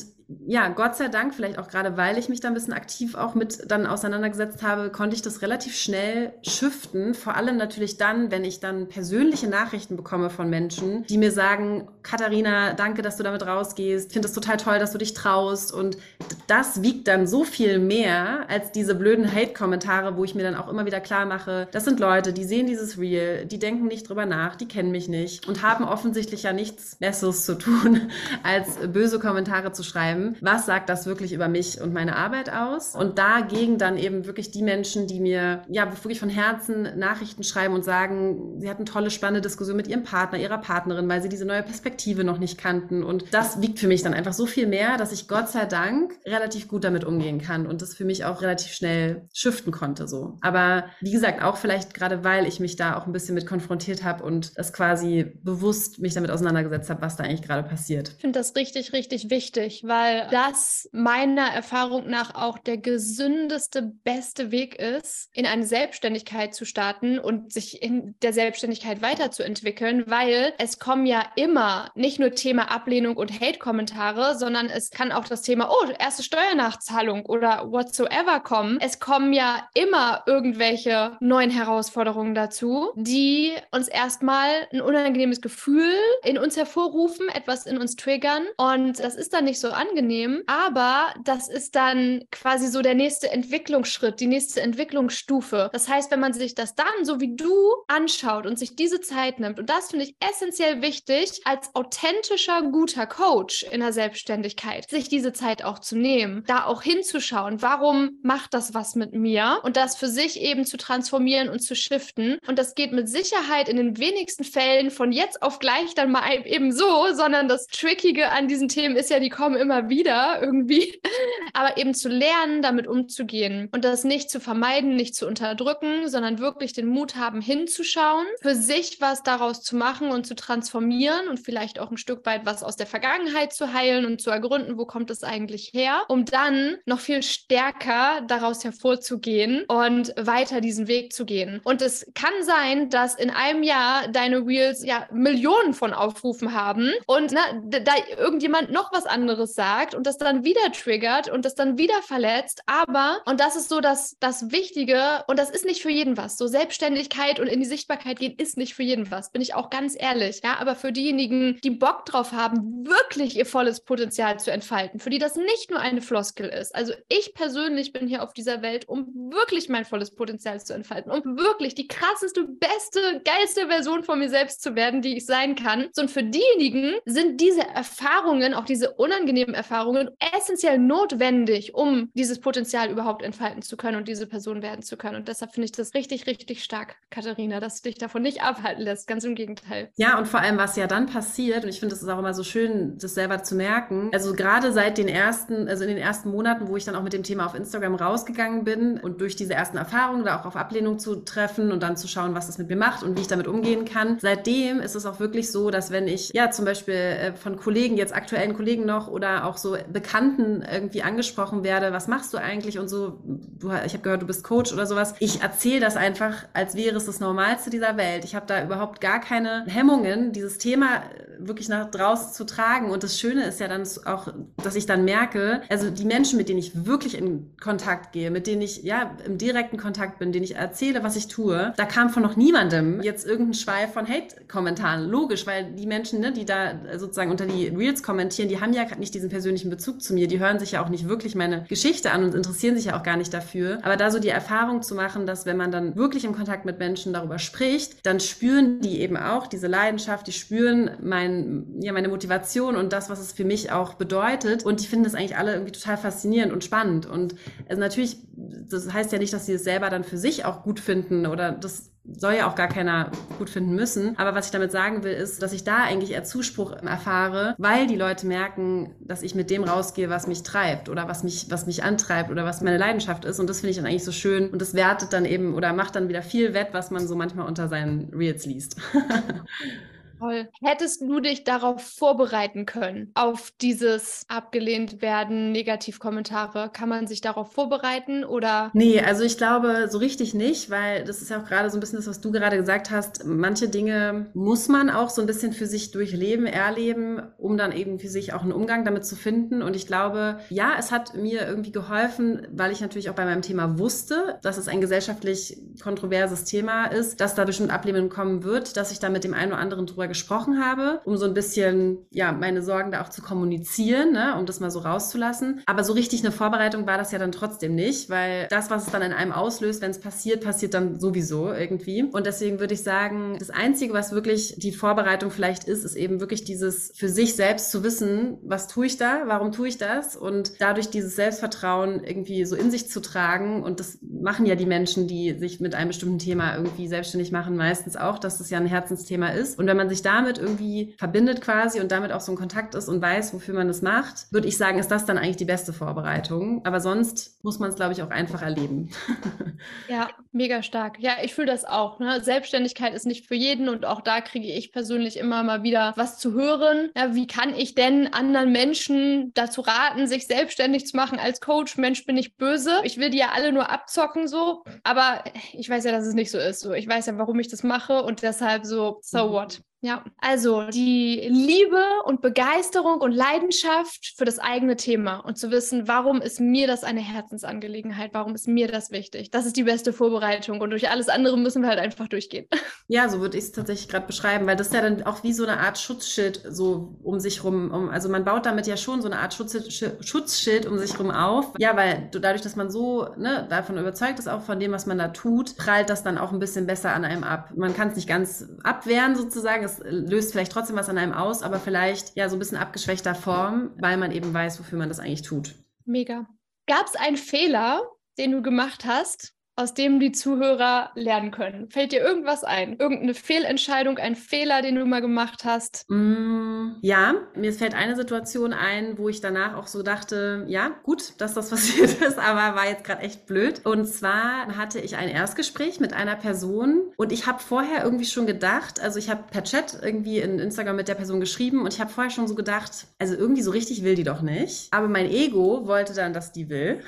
ja, Gott sei Dank, vielleicht auch gerade weil ich mich da ein bisschen aktiv auch mit dann auseinandergesetzt habe, konnte ich das relativ schnell shiften. Vor allem natürlich dann, wenn ich dann persönliche Nachrichten bekomme von Menschen, die mir sagen, Katharina, danke, dass du damit rausgehst. Ich finde es total toll, dass du dich traust. Und das wiegt dann so viel mehr als diese blöden Hate-Kommentare, wo ich mir dann auch immer wieder klar mache, das sind Leute, die sehen dieses Reel, die denken nicht drüber nach, die kennen mich nicht und haben offensichtlich ja nichts Besseres zu tun, <laughs> als böse Kommentare zu schreiben was sagt das wirklich über mich und meine Arbeit aus? Und dagegen dann eben wirklich die Menschen, die mir ja wirklich von Herzen Nachrichten schreiben und sagen, sie hatten tolle, spannende Diskussion mit ihrem Partner, ihrer Partnerin, weil sie diese neue Perspektive noch nicht kannten. Und das wiegt für mich dann einfach so viel mehr, dass ich Gott sei Dank relativ gut damit umgehen kann und das für mich auch relativ schnell shiften konnte so. Aber wie gesagt, auch vielleicht gerade weil ich mich da auch ein bisschen mit konfrontiert habe und es quasi bewusst mich damit auseinandergesetzt habe, was da eigentlich gerade passiert. Ich finde das richtig, richtig wichtig, weil das meiner Erfahrung nach auch der gesündeste, beste Weg ist, in eine Selbstständigkeit zu starten und sich in der Selbstständigkeit weiterzuentwickeln, weil es kommen ja immer nicht nur Thema Ablehnung und Hate-Kommentare, sondern es kann auch das Thema, oh, erste Steuernachzahlung oder whatsoever kommen. Es kommen ja immer irgendwelche neuen Herausforderungen dazu, die uns erstmal ein unangenehmes Gefühl in uns hervorrufen, etwas in uns triggern. Und das ist dann nicht so angenehm aber das ist dann quasi so der nächste Entwicklungsschritt, die nächste Entwicklungsstufe. Das heißt, wenn man sich das dann so wie du anschaut und sich diese Zeit nimmt, und das finde ich essentiell wichtig, als authentischer, guter Coach in der Selbstständigkeit, sich diese Zeit auch zu nehmen, da auch hinzuschauen, warum macht das was mit mir und das für sich eben zu transformieren und zu shiften. Und das geht mit Sicherheit in den wenigsten Fällen von jetzt auf gleich dann mal eben so, sondern das Trickige an diesen Themen ist ja, die kommen immer wieder irgendwie. <laughs> Aber eben zu lernen, damit umzugehen und das nicht zu vermeiden, nicht zu unterdrücken, sondern wirklich den Mut haben, hinzuschauen, für sich was daraus zu machen und zu transformieren und vielleicht auch ein Stück weit was aus der Vergangenheit zu heilen und zu ergründen, wo kommt es eigentlich her, um dann noch viel stärker daraus hervorzugehen und weiter diesen Weg zu gehen. Und es kann sein, dass in einem Jahr deine Reels ja Millionen von Aufrufen haben und na, da irgendjemand noch was anderes sagt sagt und das dann wieder triggert und das dann wieder verletzt. Aber, und das ist so das, das Wichtige, und das ist nicht für jeden was. So Selbstständigkeit und in die Sichtbarkeit gehen ist nicht für jeden was, bin ich auch ganz ehrlich. Ja, aber für diejenigen, die Bock drauf haben, wirklich ihr volles Potenzial zu entfalten, für die das nicht nur eine Floskel ist. Also ich persönlich bin hier auf dieser Welt, um wirklich mein volles Potenzial zu entfalten, um wirklich die krasseste, beste, geilste Version von mir selbst zu werden, die ich sein kann. Und für diejenigen sind diese Erfahrungen, auch diese unangenehmen Erfahrungen essentiell notwendig, um dieses Potenzial überhaupt entfalten zu können und diese Person werden zu können. Und deshalb finde ich das richtig, richtig stark, Katharina, dass du dich davon nicht abhalten lässt. Ganz im Gegenteil. Ja, und vor allem, was ja dann passiert, und ich finde, es ist auch immer so schön, das selber zu merken. Also gerade seit den ersten, also in den ersten Monaten, wo ich dann auch mit dem Thema auf Instagram rausgegangen bin und durch diese ersten Erfahrungen da auch auf Ablehnung zu treffen und dann zu schauen, was das mit mir macht und wie ich damit umgehen kann. Seitdem ist es auch wirklich so, dass wenn ich ja zum Beispiel äh, von Kollegen, jetzt aktuellen Kollegen noch oder auch so Bekannten irgendwie angesprochen angesprochen werde, was machst du eigentlich und so, du, ich habe gehört, du bist Coach oder sowas. Ich erzähle das einfach, als wäre es das Normalste dieser Welt. Ich habe da überhaupt gar keine Hemmungen, dieses Thema wirklich nach draußen zu tragen. Und das Schöne ist ja dann auch, dass ich dann merke, also die Menschen, mit denen ich wirklich in Kontakt gehe, mit denen ich ja im direkten Kontakt bin, denen ich erzähle, was ich tue, da kam von noch niemandem jetzt irgendein Schweif von Hate-Kommentaren. Logisch, weil die Menschen, ne, die da sozusagen unter die Reels kommentieren, die haben ja nicht diesen persönlichen Bezug zu mir. Die hören sich ja auch nicht wirklich meine Geschichte an und interessieren sich ja auch gar nicht dafür. Aber da so die Erfahrung zu machen, dass wenn man dann wirklich im Kontakt mit Menschen darüber spricht, dann spüren die eben auch diese Leidenschaft, die spüren mein, ja, meine Motivation und das, was es für mich auch bedeutet. Und die finden das eigentlich alle irgendwie total faszinierend und spannend. Und also natürlich, das heißt ja nicht, dass sie es selber dann für sich auch gut finden oder das soll ja auch gar keiner gut finden müssen. Aber was ich damit sagen will, ist, dass ich da eigentlich eher Zuspruch erfahre, weil die Leute merken, dass ich mit dem rausgehe, was mich treibt oder was mich, was mich antreibt oder was meine Leidenschaft ist. Und das finde ich dann eigentlich so schön. Und das wertet dann eben oder macht dann wieder viel wett, was man so manchmal unter seinen Reels liest. <laughs> Toll. Hättest du dich darauf vorbereiten können, auf dieses abgelehnt werden, Negativkommentare? Kann man sich darauf vorbereiten oder? Nee, also ich glaube so richtig nicht, weil das ist ja auch gerade so ein bisschen das, was du gerade gesagt hast. Manche Dinge muss man auch so ein bisschen für sich durchleben, erleben, um dann eben für sich auch einen Umgang damit zu finden. Und ich glaube, ja, es hat mir irgendwie geholfen, weil ich natürlich auch bei meinem Thema wusste, dass es ein gesellschaftlich kontroverses Thema ist, dass da bestimmt Ablehnung kommen wird, dass ich da mit dem einen oder anderen drüber gesprochen habe, um so ein bisschen, ja, meine Sorgen da auch zu kommunizieren, ne, um das mal so rauszulassen. Aber so richtig eine Vorbereitung war das ja dann trotzdem nicht, weil das, was es dann in einem auslöst, wenn es passiert, passiert dann sowieso irgendwie. Und deswegen würde ich sagen, das Einzige, was wirklich die Vorbereitung vielleicht ist, ist eben wirklich dieses für sich selbst zu wissen, was tue ich da, warum tue ich das und dadurch dieses Selbstvertrauen irgendwie so in sich zu tragen. Und das machen ja die Menschen, die sich mit einem bestimmten Thema irgendwie selbstständig machen, meistens auch, dass das ja ein Herzensthema ist. Und wenn man sich sich damit irgendwie verbindet quasi und damit auch so ein Kontakt ist und weiß, wofür man das macht, würde ich sagen, ist das dann eigentlich die beste Vorbereitung. Aber sonst muss man es, glaube ich, auch einfach erleben. <laughs> ja, mega stark. Ja, ich fühle das auch. Ne? Selbstständigkeit ist nicht für jeden und auch da kriege ich persönlich immer mal wieder was zu hören. Ja, wie kann ich denn anderen Menschen dazu raten, sich selbstständig zu machen als Coach? Mensch, bin ich böse. Ich will die ja alle nur abzocken so, aber ich weiß ja, dass es nicht so ist. So, ich weiß ja, warum ich das mache und deshalb so, so mhm. what? Ja, also die Liebe und Begeisterung und Leidenschaft für das eigene Thema und zu wissen, warum ist mir das eine Herzensangelegenheit, warum ist mir das wichtig. Das ist die beste Vorbereitung und durch alles andere müssen wir halt einfach durchgehen. <laughs> Ja, so würde ich es tatsächlich gerade beschreiben, weil das ist ja dann auch wie so eine Art Schutzschild so um sich rum. Um, also man baut damit ja schon so eine Art Schutzschild, Schutzschild um sich rum auf. Ja, weil dadurch, dass man so ne, davon überzeugt ist, auch von dem, was man da tut, prallt das dann auch ein bisschen besser an einem ab. Man kann es nicht ganz abwehren sozusagen das löst vielleicht trotzdem was an einem aus, aber vielleicht ja so ein bisschen abgeschwächter Form, weil man eben weiß, wofür man das eigentlich tut. Mega. Gab es einen Fehler, den du gemacht hast, aus dem die Zuhörer lernen können? Fällt dir irgendwas ein? Irgendeine Fehlentscheidung, ein Fehler, den du mal gemacht hast? Mm, ja, mir fällt eine Situation ein, wo ich danach auch so dachte, ja, gut, dass das <laughs> passiert ist, aber war jetzt gerade echt blöd. Und zwar hatte ich ein Erstgespräch mit einer Person und ich habe vorher irgendwie schon gedacht, also ich habe per Chat irgendwie in Instagram mit der Person geschrieben und ich habe vorher schon so gedacht, also irgendwie so richtig will die doch nicht. Aber mein Ego wollte dann, dass die will.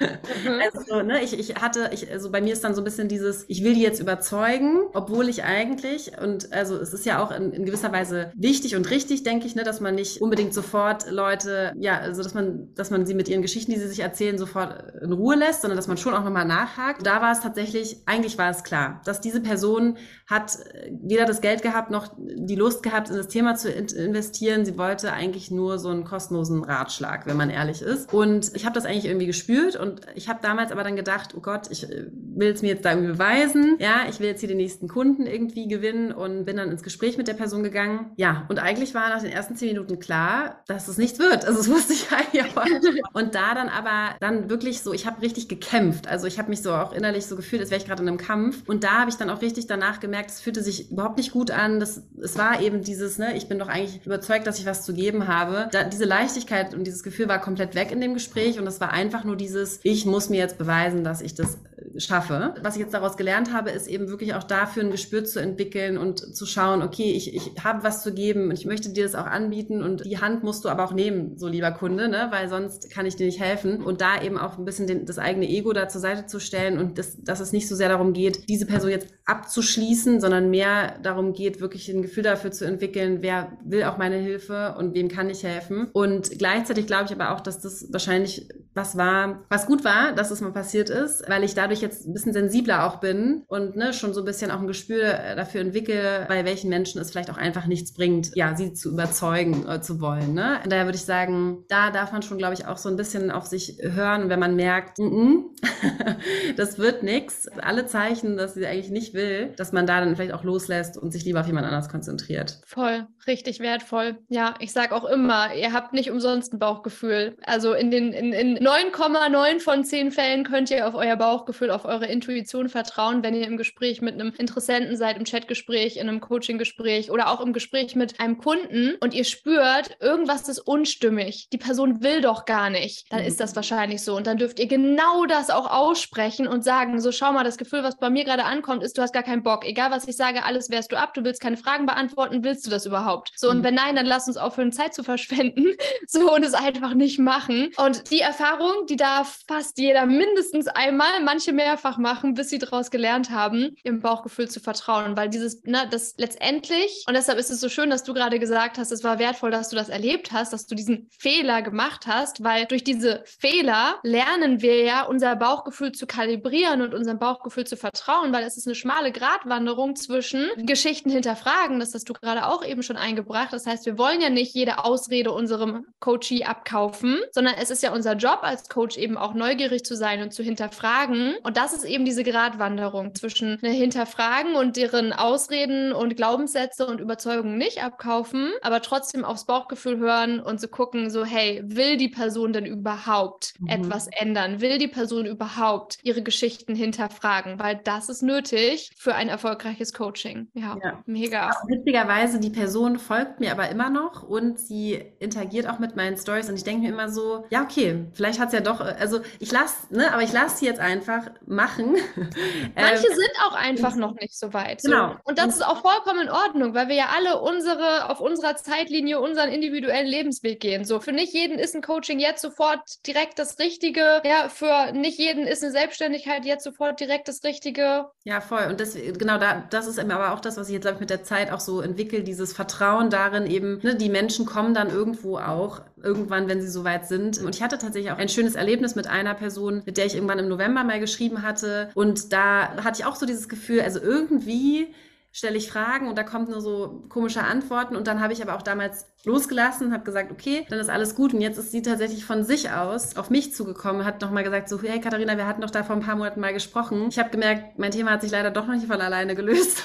Mhm. Also, ne, ich, ich hatte, ich, also bei mir ist dann so ein bisschen dieses, ich will die jetzt überzeugen, obwohl ich eigentlich, und also es ist ja auch in, in gewisser Weise wichtig und richtig, denke ich, ne, dass man nicht unbedingt sofort Leute, ja, also dass man, dass man sie mit ihren Geschichten, die sie sich erzählen, sofort in Ruhe lässt, sondern dass man schon auch nochmal nachhakt. Da war es tatsächlich, eigentlich war es klar, dass diese Person hat weder das Geld gehabt noch die Lust gehabt, in das Thema zu investieren. Sie wollte eigentlich nur so einen kostenlosen Ratschlag, wenn man ehrlich ist. Und ich habe das eigentlich irgendwie gespürt und ich habe damals aber dann gedacht, oh Gott, ich äh, will es mir jetzt da irgendwie beweisen. Ja, ich will jetzt hier den nächsten Kunden irgendwie gewinnen und bin dann ins Gespräch mit der Person gegangen. Ja, und eigentlich war nach den ersten zehn Minuten klar, dass es nichts wird. Also das <laughs> wusste ich eigentlich auch. Und da dann aber dann wirklich so, ich habe richtig gekämpft. Also ich habe mich so auch innerlich so gefühlt, als wäre ich gerade in einem Kampf. Und da habe ich dann auch richtig danach gemerkt, es fühlte sich überhaupt nicht gut an. Das, es war eben dieses, ne, ich bin doch eigentlich überzeugt, dass ich was zu geben habe. Da, diese Leichtigkeit und dieses Gefühl war komplett weg in dem Gespräch und es war einfach nur dieses, ich muss mir jetzt beweisen, dass ich das schaffe. Was ich jetzt daraus gelernt habe, ist eben wirklich auch dafür ein Gespür zu entwickeln und zu schauen, okay, ich, ich habe was zu geben und ich möchte dir das auch anbieten und die Hand musst du aber auch nehmen, so lieber Kunde, ne? weil sonst kann ich dir nicht helfen. Und da eben auch ein bisschen den, das eigene Ego da zur Seite zu stellen und das, dass es nicht so sehr darum geht, diese Person jetzt abzuschließen, sondern mehr darum geht, wirklich ein Gefühl dafür zu entwickeln, wer will auch meine Hilfe und wem kann ich helfen. Und gleichzeitig glaube ich aber auch, dass das wahrscheinlich was war, was gut war, dass es mal passiert ist, weil ich dadurch jetzt ein bisschen sensibler auch bin und ne, schon so ein bisschen auch ein Gespür dafür entwickle, bei welchen Menschen es vielleicht auch einfach nichts bringt, ja, sie zu überzeugen äh, zu wollen. Ne? Daher würde ich sagen, da darf man schon, glaube ich, auch so ein bisschen auf sich hören, wenn man merkt, mm -mm, <laughs> das wird nichts. Alle Zeichen, dass sie eigentlich nicht will, dass man da dann vielleicht auch loslässt und sich lieber auf jemand anders konzentriert. Voll, richtig wertvoll. Ja, ich sage auch immer, ihr habt nicht umsonst ein Bauchgefühl. Also in den in 9,9 von 10 Fällen könnt ihr auf euer Bauchgefühl, auf eure Intuition vertrauen, wenn ihr im Gespräch mit einem Interessenten seid, im Chatgespräch, in einem Coaching-Gespräch oder auch im Gespräch mit einem Kunden und ihr spürt, irgendwas ist unstimmig. Die Person will doch gar nicht. Dann ist das wahrscheinlich so. Und dann dürft ihr genau das auch aussprechen und sagen, so schau mal, das Gefühl, was bei mir gerade ankommt, ist, du hast gar keinen Bock. Egal, was ich sage, alles wärst du ab, du willst keine Fragen beantworten, willst du das überhaupt? So, und mhm. wenn nein, dann lass uns aufhören, Zeit zu verschwenden. <laughs> So, und es einfach nicht machen. Und die Erfahrung, die darf fast jeder mindestens einmal, manche mehrfach machen, bis sie daraus gelernt haben, ihrem Bauchgefühl zu vertrauen. Weil dieses, ne, das letztendlich, und deshalb ist es so schön, dass du gerade gesagt hast, es war wertvoll, dass du das erlebt hast, dass du diesen Fehler gemacht hast, weil durch diese Fehler lernen wir ja, unser Bauchgefühl zu kalibrieren und unserem Bauchgefühl zu vertrauen, weil es ist eine schmale Gratwanderung zwischen Geschichten hinterfragen, das hast du gerade auch eben schon eingebracht. Das heißt, wir wollen ja nicht jede Ausrede unserem Coachee abkaufen, sondern es ist ja unser Job als Coach eben auch neugierig zu sein und zu hinterfragen. Und das ist eben diese Gratwanderung zwischen ne, Hinterfragen und deren Ausreden und Glaubenssätze und Überzeugungen nicht abkaufen, aber trotzdem aufs Bauchgefühl hören und zu gucken, so, hey, will die Person denn überhaupt mhm. etwas ändern? Will die Person überhaupt ihre Geschichten hinterfragen? Weil das ist nötig für ein erfolgreiches Coaching. Ja, ja. mega. Witzigerweise, die Person folgt mir aber immer noch und sie interagiert auch mit meinen Stories und ich denke mir immer so, ja, okay, vielleicht hat es ja doch, also ich lasse, ne, aber ich lasse sie jetzt einfach machen. <laughs> Manche ähm, sind auch einfach noch nicht so weit. Genau. So. Und das ist auch vollkommen in Ordnung, weil wir ja alle unsere, auf unserer Zeitlinie unseren individuellen Lebensweg gehen. So, für nicht jeden ist ein Coaching jetzt sofort direkt das Richtige. Ja, für nicht jeden ist eine Selbstständigkeit jetzt sofort direkt das Richtige. Ja, voll. Und das, genau da, das ist aber auch das, was ich jetzt, glaube ich, mit der Zeit auch so entwickle, dieses Vertrauen darin eben, ne, die Menschen kommen dann irgendwo auch, irgendwann, wenn sie soweit sind. Und ich hatte tatsächlich auch ein schönes Erlebnis mit einer Person, mit der ich irgendwann im November mal geschrieben hatte. Und da hatte ich auch so dieses Gefühl, also irgendwie stelle ich Fragen und da kommt nur so komische Antworten und dann habe ich aber auch damals losgelassen habe gesagt, okay, dann ist alles gut und jetzt ist sie tatsächlich von sich aus auf mich zugekommen, hat nochmal gesagt so, hey Katharina, wir hatten doch da vor ein paar Monaten mal gesprochen. Ich habe gemerkt, mein Thema hat sich leider doch noch nicht von alleine gelöst.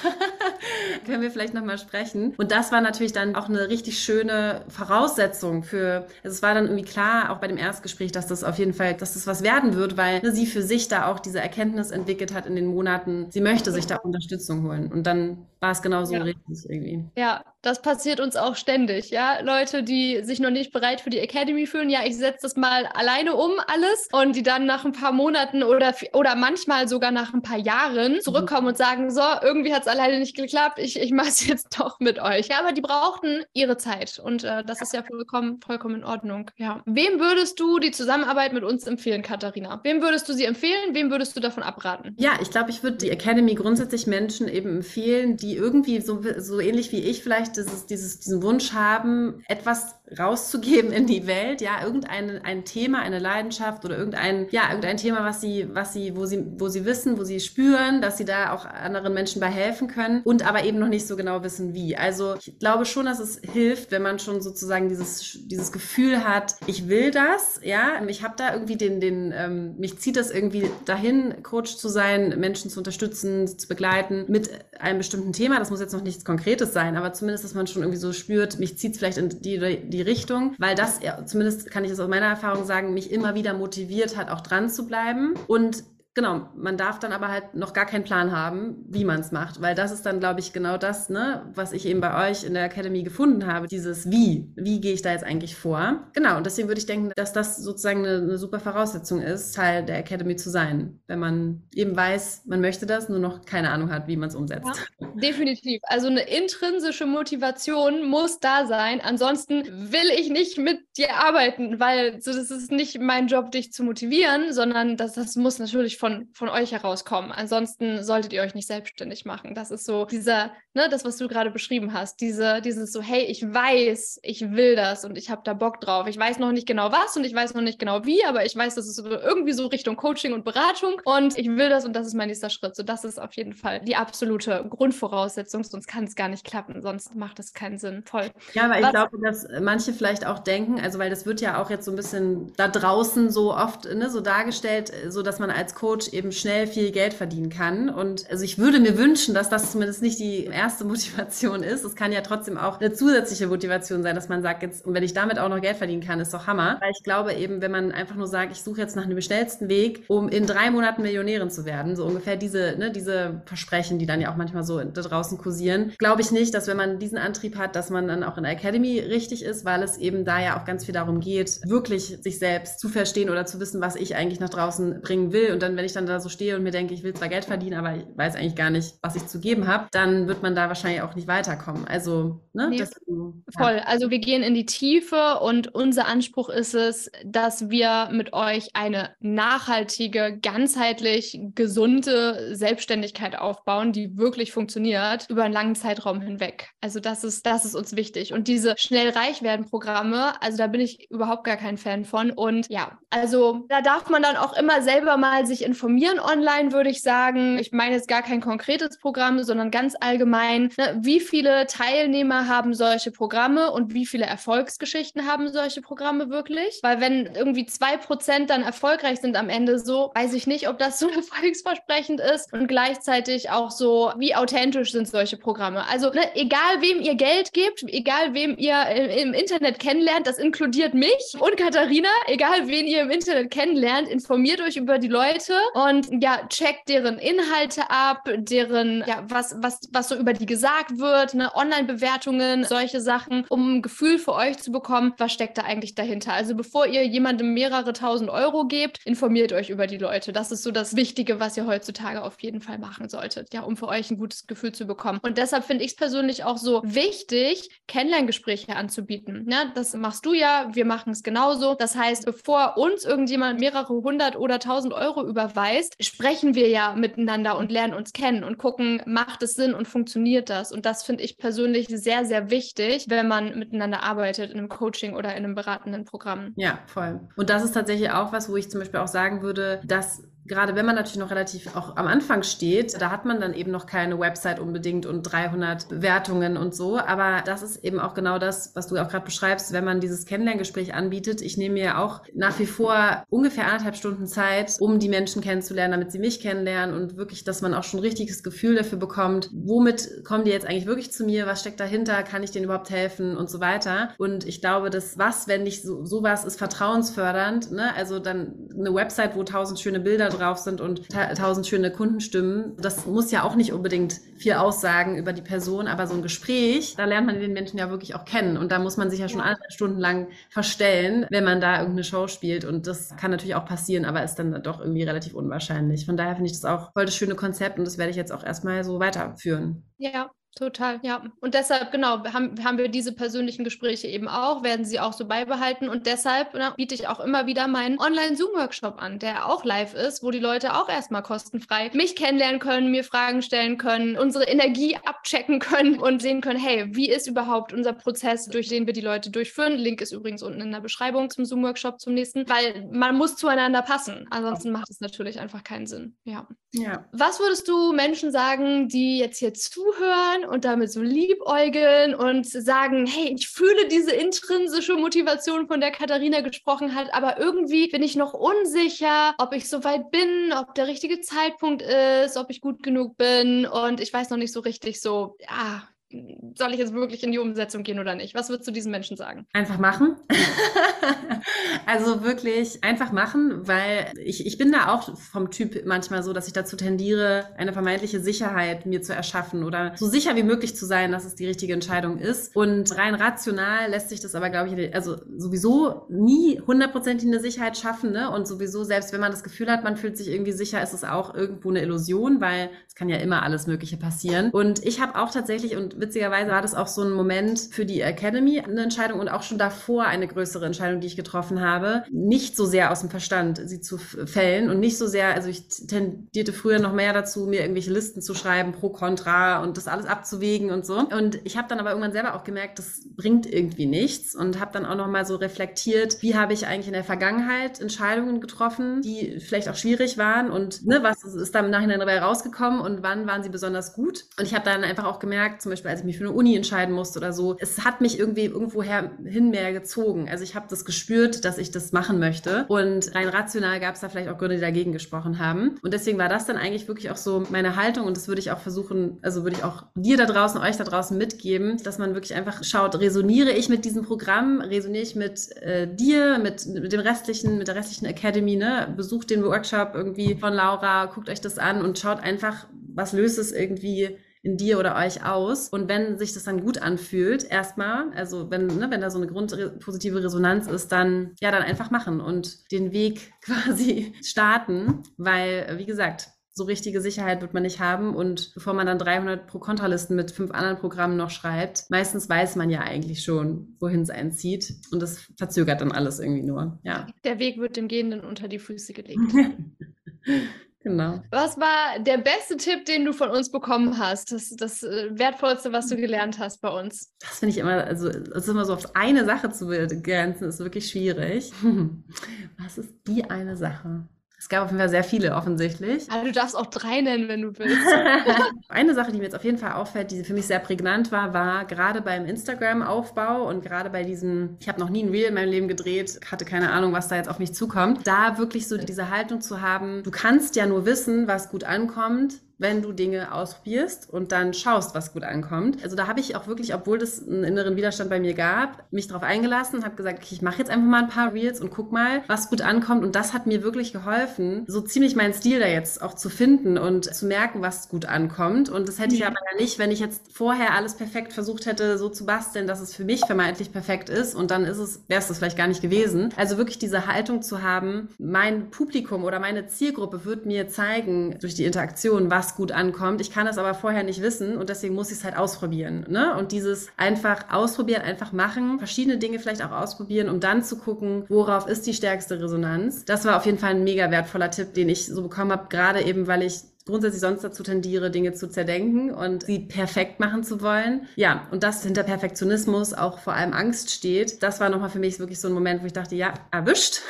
<laughs> Können wir vielleicht nochmal sprechen. Und das war natürlich dann auch eine richtig schöne Voraussetzung für, also es war dann irgendwie klar, auch bei dem Erstgespräch, dass das auf jeden Fall, dass das was werden wird, weil ne, sie für sich da auch diese Erkenntnis entwickelt hat in den Monaten, sie möchte sich da Unterstützung holen. Und dann um, war es genauso ja. richtig irgendwie. Ja, das passiert uns auch ständig, ja. Leute, die sich noch nicht bereit für die Academy fühlen, ja, ich setze das mal alleine um alles und die dann nach ein paar Monaten oder, oder manchmal sogar nach ein paar Jahren mhm. zurückkommen mhm. und sagen, so, irgendwie hat es alleine nicht geklappt, ich, ich mache es <laughs> jetzt doch mit euch. Ja, aber die brauchten ihre Zeit und äh, das ist ja vollkommen, vollkommen in Ordnung, ja. Wem würdest du die Zusammenarbeit mit uns empfehlen, Katharina? Wem würdest du sie empfehlen? Wem würdest du davon abraten? Ja, ich glaube, ich würde die Academy grundsätzlich Menschen eben empfehlen, die irgendwie so, so ähnlich wie ich vielleicht dieses, dieses, diesen Wunsch haben, etwas rauszugeben in die Welt, ja, irgendein ein Thema, eine Leidenschaft oder irgendein, ja, irgendein Thema, was sie, was sie, wo sie, wo sie wissen, wo sie spüren, dass sie da auch anderen Menschen bei helfen können und aber eben noch nicht so genau wissen, wie. Also ich glaube schon, dass es hilft, wenn man schon sozusagen dieses, dieses Gefühl hat, ich will das, ja, ich habe da irgendwie den, den, ähm, mich zieht das irgendwie dahin, Coach zu sein, Menschen zu unterstützen, zu begleiten mit einem bestimmten Thema. Das muss jetzt noch nichts Konkretes sein, aber zumindest, dass man schon irgendwie so spürt, mich zieht es vielleicht in die, die Richtung, weil das, ja, zumindest kann ich es aus meiner Erfahrung sagen, mich immer wieder motiviert hat, auch dran zu bleiben. Und Genau, man darf dann aber halt noch gar keinen Plan haben, wie man es macht, weil das ist dann, glaube ich, genau das, ne, was ich eben bei euch in der Academy gefunden habe, dieses Wie. Wie gehe ich da jetzt eigentlich vor? Genau, und deswegen würde ich denken, dass das sozusagen eine, eine super Voraussetzung ist, Teil der Academy zu sein, wenn man eben weiß, man möchte das, nur noch keine Ahnung hat, wie man es umsetzt. Ja, definitiv. Also eine intrinsische Motivation muss da sein. Ansonsten will ich nicht mit dir arbeiten, weil so, das ist nicht mein Job, dich zu motivieren, sondern das, das muss natürlich von von, von euch herauskommen. Ansonsten solltet ihr euch nicht selbstständig machen. Das ist so dieser, ne, das, was du gerade beschrieben hast, diese, dieses so, hey, ich weiß, ich will das und ich habe da Bock drauf. Ich weiß noch nicht genau was und ich weiß noch nicht genau wie, aber ich weiß, das ist irgendwie so Richtung Coaching und Beratung und ich will das und das ist mein nächster Schritt. So, das ist auf jeden Fall die absolute Grundvoraussetzung, sonst kann es gar nicht klappen, sonst macht es keinen Sinn. Voll. Ja, aber was, ich glaube, dass manche vielleicht auch denken, also weil das wird ja auch jetzt so ein bisschen da draußen so oft ne, so dargestellt, so dass man als Coach Coach eben schnell viel Geld verdienen kann. Und also ich würde mir wünschen, dass das zumindest nicht die erste Motivation ist. Es kann ja trotzdem auch eine zusätzliche Motivation sein, dass man sagt, jetzt, und wenn ich damit auch noch Geld verdienen kann, ist doch Hammer. Weil ich glaube eben, wenn man einfach nur sagt, ich suche jetzt nach einem schnellsten Weg, um in drei Monaten Millionärin zu werden, so ungefähr diese, ne, diese Versprechen, die dann ja auch manchmal so da draußen kursieren, glaube ich nicht, dass wenn man diesen Antrieb hat, dass man dann auch in der Academy richtig ist, weil es eben da ja auch ganz viel darum geht, wirklich sich selbst zu verstehen oder zu wissen, was ich eigentlich nach draußen bringen will. Und dann, wenn ich dann da so stehe und mir denke, ich will zwar Geld verdienen, aber ich weiß eigentlich gar nicht, was ich zu geben habe, dann wird man da wahrscheinlich auch nicht weiterkommen. Also, ne? Nee, das, ja. Voll. Also wir gehen in die Tiefe und unser Anspruch ist es, dass wir mit euch eine nachhaltige, ganzheitlich gesunde Selbstständigkeit aufbauen, die wirklich funktioniert über einen langen Zeitraum hinweg. Also das ist, das ist uns wichtig. Und diese schnell reich werden Programme, also da bin ich überhaupt gar kein Fan von. Und ja, also da darf man dann auch immer selber mal sich informieren online, würde ich sagen. Ich meine jetzt gar kein konkretes Programm, sondern ganz allgemein, ne, wie viele Teilnehmer haben solche Programme und wie viele Erfolgsgeschichten haben solche Programme wirklich? Weil wenn irgendwie zwei Prozent dann erfolgreich sind am Ende so, weiß ich nicht, ob das so <laughs> erfolgsversprechend ist und gleichzeitig auch so, wie authentisch sind solche Programme. Also ne, egal wem ihr Geld gebt, egal wem ihr im Internet kennenlernt, das inkludiert mich und Katharina, egal wen ihr im Internet kennenlernt, informiert euch über die Leute und ja, checkt deren Inhalte ab, deren, ja, was, was, was so über die gesagt wird, ne, Online-Bewertungen, solche Sachen, um ein Gefühl für euch zu bekommen, was steckt da eigentlich dahinter. Also bevor ihr jemandem mehrere tausend Euro gebt, informiert euch über die Leute. Das ist so das Wichtige, was ihr heutzutage auf jeden Fall machen solltet, ja, um für euch ein gutes Gefühl zu bekommen. Und deshalb finde ich es persönlich auch so wichtig, Kennenlerngespräche anzubieten. Ne? Das machst du ja, wir machen es genauso. Das heißt, bevor uns irgendjemand mehrere hundert oder tausend Euro überweist, sprechen wir ja miteinander und lernen uns kennen und gucken, macht es Sinn und funktioniert das? Und das finde ich persönlich sehr, sehr wichtig, wenn man miteinander arbeitet in einem Coaching oder in einem beratenden Programm. Ja, voll. Und das ist tatsächlich auch was, wo ich zum Beispiel auch sagen würde, dass gerade wenn man natürlich noch relativ auch am Anfang steht, da hat man dann eben noch keine Website unbedingt und 300 Bewertungen und so. Aber das ist eben auch genau das, was du auch gerade beschreibst, wenn man dieses Kennenlerngespräch anbietet. Ich nehme mir auch nach wie vor ungefähr anderthalb Stunden Zeit, um die Menschen kennenzulernen, damit sie mich kennenlernen und wirklich, dass man auch schon ein richtiges Gefühl dafür bekommt, womit kommen die jetzt eigentlich wirklich zu mir, was steckt dahinter, kann ich denen überhaupt helfen und so weiter. Und ich glaube, dass was, wenn nicht so, sowas ist vertrauensfördernd, ne? also dann eine Website, wo tausend schöne Bilder drauf sind und ta tausend schöne Kundenstimmen. Das muss ja auch nicht unbedingt viel aussagen über die Person, aber so ein Gespräch, da lernt man den Menschen ja wirklich auch kennen und da muss man sich ja schon anderthalb Stunden lang verstellen, wenn man da irgendeine Show spielt und das kann natürlich auch passieren, aber ist dann doch irgendwie relativ unwahrscheinlich. Von daher finde ich das auch voll das schöne Konzept und das werde ich jetzt auch erstmal so weiterführen. Ja, Total, ja. Und deshalb, genau, haben, haben wir diese persönlichen Gespräche eben auch, werden sie auch so beibehalten. Und deshalb na, biete ich auch immer wieder meinen Online-Zoom-Workshop an, der auch live ist, wo die Leute auch erstmal kostenfrei mich kennenlernen können, mir Fragen stellen können, unsere Energie abchecken können und sehen können, hey, wie ist überhaupt unser Prozess, durch den wir die Leute durchführen. Link ist übrigens unten in der Beschreibung zum Zoom-Workshop zum nächsten, weil man muss zueinander passen. Ansonsten macht es natürlich einfach keinen Sinn. Ja. ja. Was würdest du Menschen sagen, die jetzt hier zuhören und damit so liebäugeln und sagen, hey, ich fühle diese intrinsische Motivation, von der Katharina gesprochen hat, aber irgendwie bin ich noch unsicher, ob ich so weit bin, ob der richtige Zeitpunkt ist, ob ich gut genug bin und ich weiß noch nicht so richtig so, ja, soll ich jetzt wirklich in die Umsetzung gehen oder nicht? Was würdest du diesen Menschen sagen? Einfach machen. <laughs> also wirklich einfach machen, weil ich, ich bin da auch vom Typ manchmal so, dass ich dazu tendiere, eine vermeintliche Sicherheit mir zu erschaffen oder so sicher wie möglich zu sein, dass es die richtige Entscheidung ist. Und rein rational lässt sich das aber, glaube ich, also sowieso nie hundertprozentig eine Sicherheit schaffen. Ne? Und sowieso, selbst wenn man das Gefühl hat, man fühlt sich irgendwie sicher, ist es auch irgendwo eine Illusion, weil es kann ja immer alles Mögliche passieren. Und ich habe auch tatsächlich, und witzigerweise war das auch so ein Moment für die Academy, eine Entscheidung und auch schon davor eine größere Entscheidung, die ich getroffen habe, nicht so sehr aus dem Verstand sie zu fällen und nicht so sehr, also ich tendierte früher noch mehr dazu, mir irgendwelche Listen zu schreiben, pro, contra und das alles abzuwägen und so. Und ich habe dann aber irgendwann selber auch gemerkt, das bringt irgendwie nichts und habe dann auch noch mal so reflektiert, wie habe ich eigentlich in der Vergangenheit Entscheidungen getroffen, die vielleicht auch schwierig waren und ne, was ist da im Nachhinein dabei rausgekommen und wann waren sie besonders gut. Und ich habe dann einfach auch gemerkt, zum Beispiel als ich mich für eine Uni entscheiden musste oder so, es hat mich irgendwie irgendwoher hin mehr gezogen. Also ich habe das gespürt, dass ich das machen möchte. Und rein rational gab es da vielleicht auch Gründe, die dagegen gesprochen haben. Und deswegen war das dann eigentlich wirklich auch so meine Haltung und das würde ich auch versuchen, also würde ich auch dir da draußen, euch da draußen mitgeben, dass man wirklich einfach schaut, resoniere ich mit diesem Programm, resoniere ich mit äh, dir, mit, mit dem restlichen, mit der restlichen Academy, ne? Besucht den Workshop irgendwie von Laura, guckt euch das an und schaut einfach, was löst es irgendwie in dir oder euch aus. Und wenn sich das dann gut anfühlt, erstmal, also wenn, ne, wenn da so eine grundpositive Resonanz ist, dann ja, dann einfach machen und den Weg <laughs> quasi starten, weil, wie gesagt, so richtige Sicherheit wird man nicht haben. Und bevor man dann 300 Pro-Kontralisten mit fünf anderen Programmen noch schreibt, meistens weiß man ja eigentlich schon, wohin es einen zieht. Und das verzögert dann alles irgendwie nur. Ja. Der Weg wird dem Gehenden unter die Füße gelegt. <laughs> Genau. Was war der beste Tipp, den du von uns bekommen hast? Das, das äh, Wertvollste, was du gelernt hast bei uns? Das finde ich immer, also es ist immer so auf eine Sache zu begrenzen, ist wirklich schwierig. <laughs> Was ist die eine Sache? Es gab auf jeden Fall sehr viele offensichtlich. Aber du darfst auch drei nennen, wenn du willst. <laughs> Eine Sache, die mir jetzt auf jeden Fall auffällt, die für mich sehr prägnant war, war gerade beim Instagram-Aufbau und gerade bei diesem, ich habe noch nie ein Reel in meinem Leben gedreht, hatte keine Ahnung, was da jetzt auf mich zukommt, da wirklich so diese Haltung zu haben, du kannst ja nur wissen, was gut ankommt, wenn du Dinge ausprobierst und dann schaust, was gut ankommt. Also da habe ich auch wirklich, obwohl das einen inneren Widerstand bei mir gab, mich darauf eingelassen, habe gesagt, okay, ich mache jetzt einfach mal ein paar Reels und guck mal, was gut ankommt. Und das hat mir wirklich geholfen, so ziemlich meinen Stil da jetzt auch zu finden und zu merken, was gut ankommt. Und das hätte ich aber ja nicht, wenn ich jetzt vorher alles perfekt versucht hätte, so zu basteln, dass es für mich vermeintlich perfekt ist. Und dann ist es, wäre es das vielleicht gar nicht gewesen. Also wirklich diese Haltung zu haben, mein Publikum oder meine Zielgruppe wird mir zeigen durch die Interaktion, was was gut ankommt. Ich kann das aber vorher nicht wissen und deswegen muss ich es halt ausprobieren. Ne? Und dieses einfach ausprobieren, einfach machen, verschiedene Dinge vielleicht auch ausprobieren, um dann zu gucken, worauf ist die stärkste Resonanz. Das war auf jeden Fall ein mega wertvoller Tipp, den ich so bekommen habe, gerade eben, weil ich grundsätzlich sonst dazu tendiere, Dinge zu zerdenken und sie perfekt machen zu wollen. Ja, und das hinter Perfektionismus auch vor allem Angst steht. Das war nochmal für mich wirklich so ein Moment, wo ich dachte, ja, erwischt.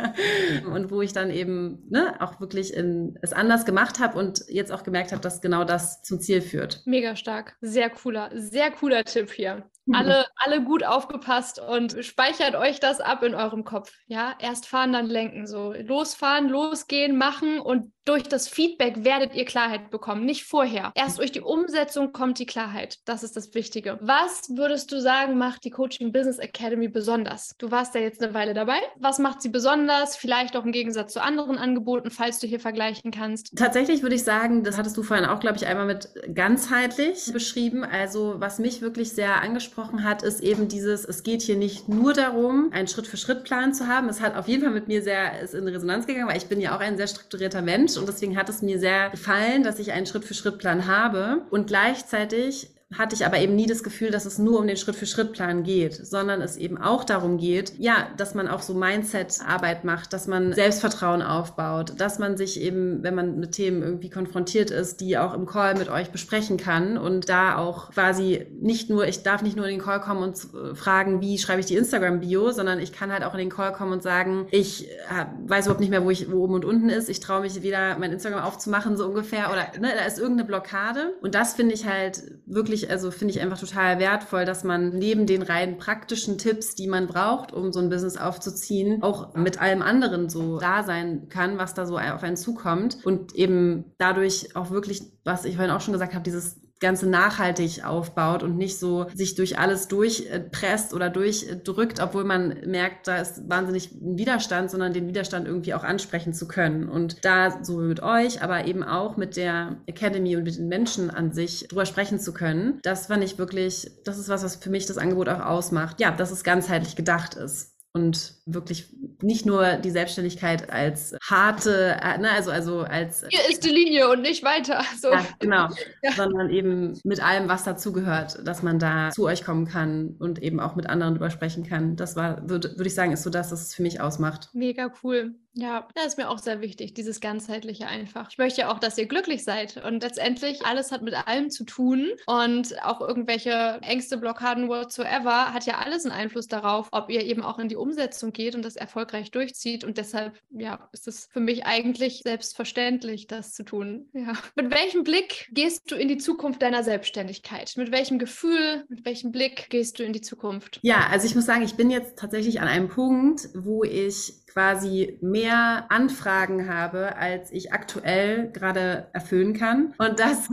<laughs> und wo ich dann eben ne, auch wirklich in, es anders gemacht habe und jetzt auch gemerkt habe, dass genau das zum Ziel führt. Mega stark. Sehr cooler, sehr cooler Tipp hier. Alle, <laughs> alle gut aufgepasst und speichert euch das ab in eurem Kopf. Ja, erst fahren, dann lenken. So losfahren, losgehen, machen und durch das Feedback werdet ihr Klarheit bekommen, nicht vorher. Erst durch die Umsetzung kommt die Klarheit. Das ist das Wichtige. Was würdest du sagen, macht die Coaching Business Academy besonders? Du warst ja jetzt eine Weile dabei. Was macht sie besonders? Vielleicht auch im Gegensatz zu anderen Angeboten, falls du hier vergleichen kannst. Tatsächlich würde ich sagen, das hattest du vorhin auch, glaube ich, einmal mit ganzheitlich beschrieben. Also was mich wirklich sehr angesprochen hat, ist eben dieses, es geht hier nicht nur darum, einen Schritt-für-Schritt-Plan zu haben. Es hat auf jeden Fall mit mir sehr ist in Resonanz gegangen, weil ich bin ja auch ein sehr strukturierter Mensch und deswegen hat es mir sehr gefallen, dass ich einen Schritt-für-Schritt-Plan habe und gleichzeitig hatte ich aber eben nie das Gefühl, dass es nur um den Schritt-für-Schritt-Plan geht, sondern es eben auch darum geht, ja, dass man auch so Mindset-Arbeit macht, dass man Selbstvertrauen aufbaut, dass man sich eben, wenn man mit Themen irgendwie konfrontiert ist, die auch im Call mit euch besprechen kann und da auch quasi nicht nur, ich darf nicht nur in den Call kommen und äh, fragen, wie schreibe ich die Instagram-Bio, sondern ich kann halt auch in den Call kommen und sagen, ich äh, weiß überhaupt nicht mehr, wo ich, wo oben und unten ist, ich traue mich wieder mein Instagram aufzumachen, so ungefähr, oder ne, da ist irgendeine Blockade. Und das finde ich halt wirklich also finde ich einfach total wertvoll, dass man neben den rein praktischen Tipps, die man braucht, um so ein Business aufzuziehen, auch mit allem anderen so da sein kann, was da so auf einen zukommt. Und eben dadurch auch wirklich, was ich vorhin auch schon gesagt habe, dieses Ganze nachhaltig aufbaut und nicht so sich durch alles durchpresst oder durchdrückt, obwohl man merkt, da ist wahnsinnig ein Widerstand, sondern den Widerstand irgendwie auch ansprechen zu können. Und da so mit euch, aber eben auch mit der Academy und mit den Menschen an sich drüber sprechen zu können, das fand ich wirklich, das ist was, was für mich das Angebot auch ausmacht. Ja, dass es ganzheitlich gedacht ist und wirklich nicht nur die Selbstständigkeit als harte, äh, ne, also, also als. Hier ist die Linie und nicht weiter. <laughs> So. Ja, genau. <laughs> Ja. Sondern eben mit allem, was dazugehört, dass man da zu euch kommen kann und eben auch mit anderen drüber sprechen kann. Das war, würde würd ich sagen, ist so das, was es für mich ausmacht. Mega cool. Ja, das ist mir auch sehr wichtig, dieses ganzheitliche einfach. Ich möchte ja auch, dass ihr glücklich seid und letztendlich alles hat mit allem zu tun und auch irgendwelche Ängste, Blockaden, whatsoever, hat ja alles einen Einfluss darauf, ob ihr eben auch in die Umsetzung geht und das erfolgreich durchzieht und deshalb, ja, ist es für mich eigentlich selbstverständlich, das zu tun. Ja. Mit welchem Blick gehst du in die Zukunft deiner Selbstständigkeit? Mit welchem Gefühl, mit welchem Blick gehst du in die Zukunft? Ja, also ich muss sagen, ich bin jetzt tatsächlich an einem Punkt, wo ich quasi mehr Anfragen habe, als ich aktuell gerade erfüllen kann. Und das,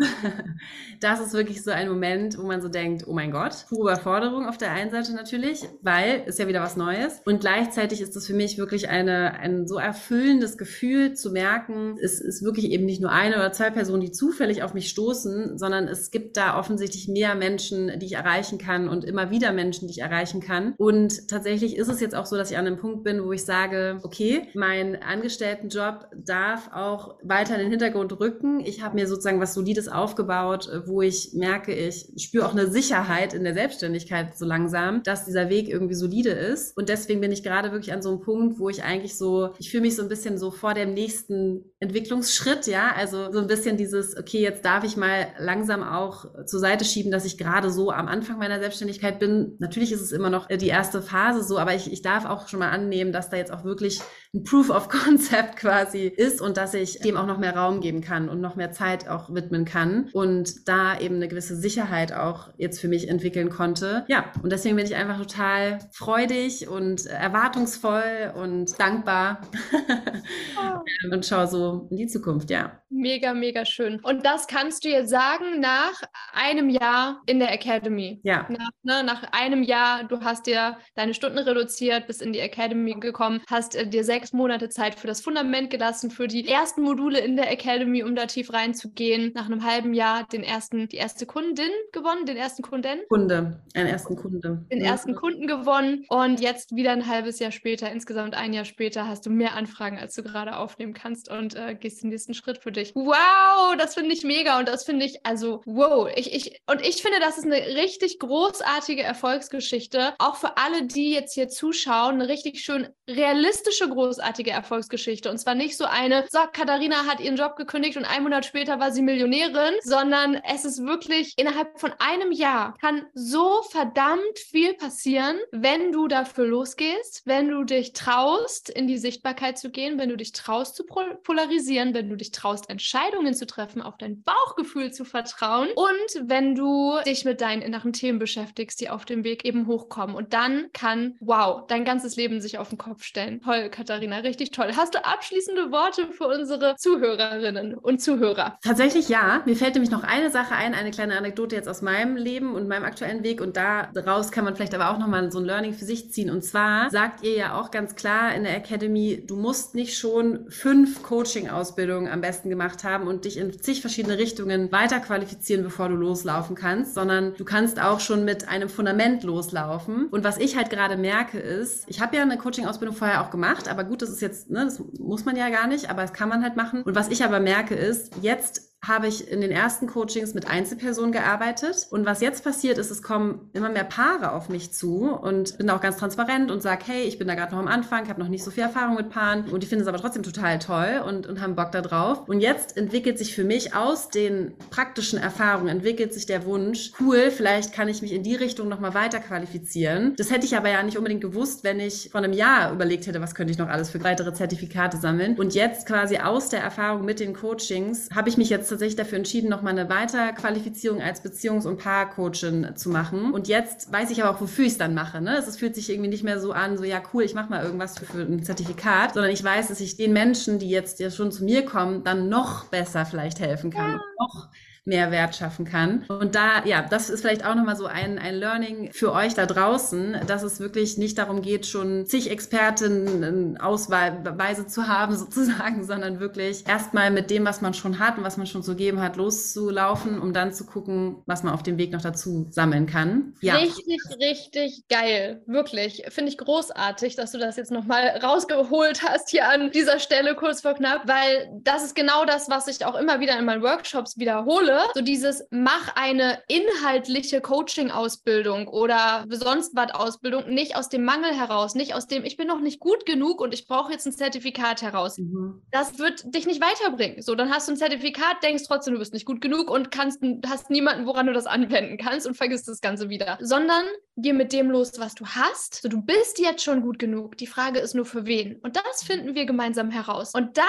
<laughs> das ist wirklich so ein Moment, wo man so denkt, oh mein Gott, pure Überforderung auf der einen Seite natürlich, weil es ja wieder was Neues. Und gleichzeitig ist das für mich wirklich eine, ein so erfüllendes Gefühl zu merken, es ist wirklich eben nicht nur eine oder zwei Personen, die zufällig auf mich stoßen, sondern es gibt da offensichtlich mehr Menschen, die ich erreichen kann und immer wieder Menschen, die ich erreichen kann. Und tatsächlich ist es jetzt auch so, dass ich an einem Punkt bin, wo ich sage, okay, mein Angestelltenjob darf auch weiter in den Hintergrund rücken. Ich habe mir sozusagen was Solides aufgebaut, wo ich merke, ich spüre auch eine Sicherheit in der Selbstständigkeit so langsam, dass dieser Weg irgendwie solide ist. Und deswegen bin ich gerade wirklich an so einem Punkt, wo ich eigentlich so, ich fühle mich so ein bisschen so vor dem nächsten Entwicklungsschritt, ja, also so ein bisschen dieses, okay, jetzt darf ich mal langsam auch zur Seite schieben, dass ich gerade so am Anfang meiner Selbstständigkeit bin. Natürlich ist es immer noch die erste Phase so, aber ich, ich darf auch schon mal annehmen, dass da jetzt auch wirklich ein Proof of Concept quasi ist und dass ich dem auch noch mehr Raum geben kann und noch mehr Zeit auch widmen kann und da eben eine gewisse Sicherheit auch jetzt für mich entwickeln konnte. Ja, und deswegen bin ich einfach total freudig und erwartungsvoll und dankbar oh. <laughs> und schaue so in die Zukunft, ja. Mega, mega schön. Und das kannst du jetzt sagen nach einem Jahr in der Academy. Ja. Nach, ne, nach einem Jahr, du hast dir deine Stunden reduziert, bist in die Academy gekommen, hast äh, dir sechs Monate Zeit für das Fundament gelassen, für die ersten Module in der Academy, um da tief reinzugehen. Nach einem halben Jahr den ersten, die erste Kundin gewonnen, den ersten Kunden. Kunde, einen ersten Kunde. Den ersten Kunden gewonnen. Und jetzt wieder ein halbes Jahr später, insgesamt ein Jahr später, hast du mehr Anfragen, als du gerade aufnehmen kannst und äh, gehst den nächsten Schritt für dich. Wow, das finde ich mega und das finde ich, also wow. Ich, ich, und ich finde, das ist eine richtig großartige Erfolgsgeschichte, auch für alle, die jetzt hier zuschauen, eine richtig schön realistische, großartige Erfolgsgeschichte. Und zwar nicht so eine, so, Katharina hat ihren Job gekündigt und ein Monat später war sie Millionärin, sondern es ist wirklich innerhalb von einem Jahr kann so verdammt viel passieren, wenn du dafür losgehst, wenn du dich traust, in die Sichtbarkeit zu gehen, wenn du dich traust zu polarisieren, wenn du dich traust, Entscheidungen zu treffen, auf dein Bauchgefühl zu vertrauen und wenn du dich mit deinen inneren Themen beschäftigst, die auf dem Weg eben hochkommen. Und dann kann, wow, dein ganzes Leben sich auf den Kopf stellen. Toll, Katharina, richtig toll. Hast du abschließende Worte für unsere Zuhörerinnen und Zuhörer? Tatsächlich ja. Mir fällt nämlich noch eine Sache ein, eine kleine Anekdote jetzt aus meinem Leben und meinem aktuellen Weg. Und daraus kann man vielleicht aber auch nochmal so ein Learning für sich ziehen. Und zwar sagt ihr ja auch ganz klar in der Academy, du musst nicht schon fünf Coaching-Ausbildungen am besten gemacht haben und dich in zig verschiedene Richtungen weiter qualifizieren, bevor du loslaufen kannst, sondern du kannst auch schon mit einem Fundament loslaufen. Und was ich halt gerade merke ist, ich habe ja eine Coaching-Ausbildung vorher auch gemacht, aber gut, das ist jetzt, ne, das muss man ja gar nicht, aber das kann man halt machen. Und was ich aber merke ist, jetzt habe ich in den ersten Coachings mit Einzelpersonen gearbeitet. Und was jetzt passiert ist, es kommen immer mehr Paare auf mich zu und bin auch ganz transparent und sage, hey, ich bin da gerade noch am Anfang, habe noch nicht so viel Erfahrung mit Paaren und die finden es aber trotzdem total toll und, und haben Bock da drauf. Und jetzt entwickelt sich für mich aus den praktischen Erfahrungen, entwickelt sich der Wunsch, cool, vielleicht kann ich mich in die Richtung nochmal weiter qualifizieren. Das hätte ich aber ja nicht unbedingt gewusst, wenn ich vor einem Jahr überlegt hätte, was könnte ich noch alles für weitere Zertifikate sammeln. Und jetzt quasi aus der Erfahrung mit den Coachings habe ich mich jetzt tatsächlich dafür entschieden, nochmal eine Weiterqualifizierung als Beziehungs- und Paarcoachin zu machen. Und jetzt weiß ich aber auch, wofür ich es dann mache. Ne? Es fühlt sich irgendwie nicht mehr so an, so ja cool, ich mache mal irgendwas für, für ein Zertifikat, sondern ich weiß, dass ich den Menschen, die jetzt ja schon zu mir kommen, dann noch besser vielleicht helfen kann. Ja. noch Mehrwert schaffen kann. Und da, ja, das ist vielleicht auch nochmal so ein, ein Learning für euch da draußen, dass es wirklich nicht darum geht, schon zig Experten Ausweise zu haben <laughs> sozusagen, sondern wirklich erstmal mit dem, was man schon hat und was man schon zu geben hat, loszulaufen, um dann zu gucken, was man auf dem Weg noch dazu sammeln kann. Ja. Richtig, richtig geil. Wirklich. Finde ich großartig, dass du das jetzt nochmal rausgeholt hast hier an dieser Stelle kurz vor knapp, weil das ist genau das, was ich auch immer wieder in meinen Workshops wiederhole. So dieses, mach eine inhaltliche Coaching-Ausbildung oder sonst was Ausbildung nicht aus dem Mangel heraus, nicht aus dem, ich bin noch nicht gut genug und ich brauche jetzt ein Zertifikat heraus. Mhm. Das wird dich nicht weiterbringen. So, dann hast du ein Zertifikat, denkst trotzdem, du bist nicht gut genug und kannst, hast niemanden, woran du das anwenden kannst und vergisst das Ganze wieder. Sondern geh mit dem los, was du hast. So, du bist jetzt schon gut genug. Die Frage ist nur für wen. Und das finden wir gemeinsam heraus. Und dann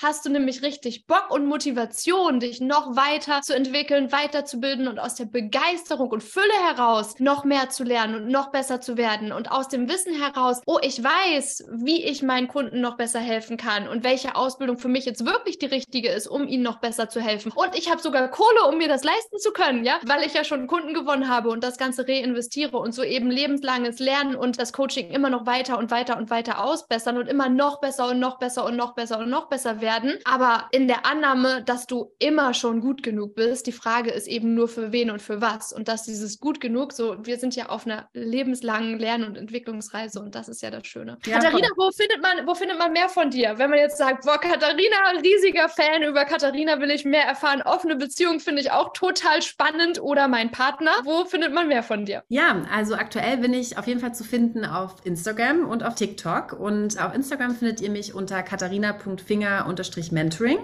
hast du nämlich richtig Bock und Motivation, dich noch weiter zu entwickeln, weiterzubilden und aus der Begeisterung und Fülle heraus noch mehr zu lernen und noch besser zu werden. Und aus dem Wissen heraus, oh, ich weiß, wie ich meinen Kunden noch besser helfen kann und welche Ausbildung für mich jetzt wirklich die richtige ist, um ihnen noch besser zu helfen. Und ich habe sogar Kohle, um mir das leisten zu können, ja, weil ich ja schon Kunden gewonnen habe und das Ganze reinvestiere und so eben lebenslanges Lernen und das Coaching immer noch weiter und weiter und weiter ausbessern und immer noch besser und noch besser und noch besser und noch besser werden. Aber in der Annahme, dass du immer schon gut genug bist, die Frage ist eben nur für wen und für was. Und dass dieses gut genug, so, wir sind ja auf einer lebenslangen Lern- und Entwicklungsreise und das ist ja das Schöne. Ja, Katharina, wo findet, man, wo findet man mehr von dir? Wenn man jetzt sagt, boah, Katharina, riesiger Fan, über Katharina will ich mehr erfahren, offene Beziehung finde ich auch total spannend oder mein Partner. Wo findet man mehr von dir? Ja, also aktuell bin ich auf jeden Fall zu finden auf Instagram und auf TikTok. Und auf Instagram findet ihr mich unter katharina.finger-mentoring.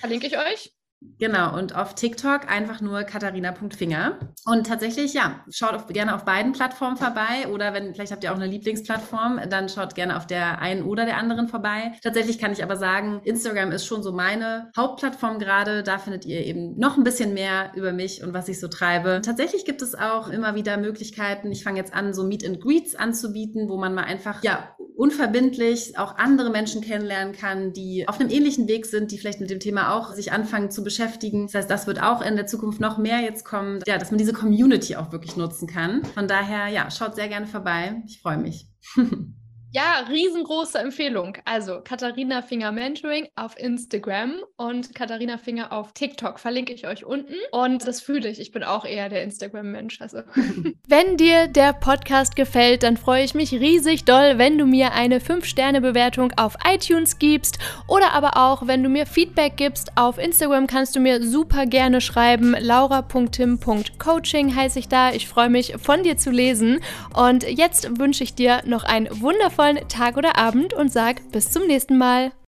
Verlinke ich euch. Genau, und auf TikTok einfach nur katharina.finger. Und tatsächlich, ja, schaut auf, gerne auf beiden Plattformen vorbei oder wenn, vielleicht habt ihr auch eine Lieblingsplattform, dann schaut gerne auf der einen oder der anderen vorbei. Tatsächlich kann ich aber sagen, Instagram ist schon so meine Hauptplattform gerade. Da findet ihr eben noch ein bisschen mehr über mich und was ich so treibe. Tatsächlich gibt es auch immer wieder Möglichkeiten. Ich fange jetzt an, so Meet and Greets anzubieten, wo man mal einfach, ja, unverbindlich auch andere Menschen kennenlernen kann, die auf einem ähnlichen Weg sind, die vielleicht mit dem Thema auch sich anfangen zu beschäftigen. Das heißt, das wird auch in der Zukunft noch mehr jetzt kommen, ja, dass man diese Community auch wirklich nutzen kann. Von daher, ja, schaut sehr gerne vorbei. Ich freue mich. <laughs> Ja, riesengroße Empfehlung. Also Katharina Finger Mentoring auf Instagram und Katharina Finger auf TikTok verlinke ich euch unten. Und das fühle ich. Ich bin auch eher der Instagram-Mensch. Also. <laughs> Wenn dir der Podcast gefällt, dann freue ich mich riesig doll, wenn du mir eine 5-Sterne-Bewertung auf iTunes gibst oder aber auch, wenn du mir Feedback gibst. Auf Instagram kannst du mir super gerne schreiben. laura.tim.coaching heiße ich da. Ich freue mich, von dir zu lesen. Und jetzt wünsche ich dir noch ein wundervolles wundervollen Tag oder Abend und sag bis zum nächsten Mal.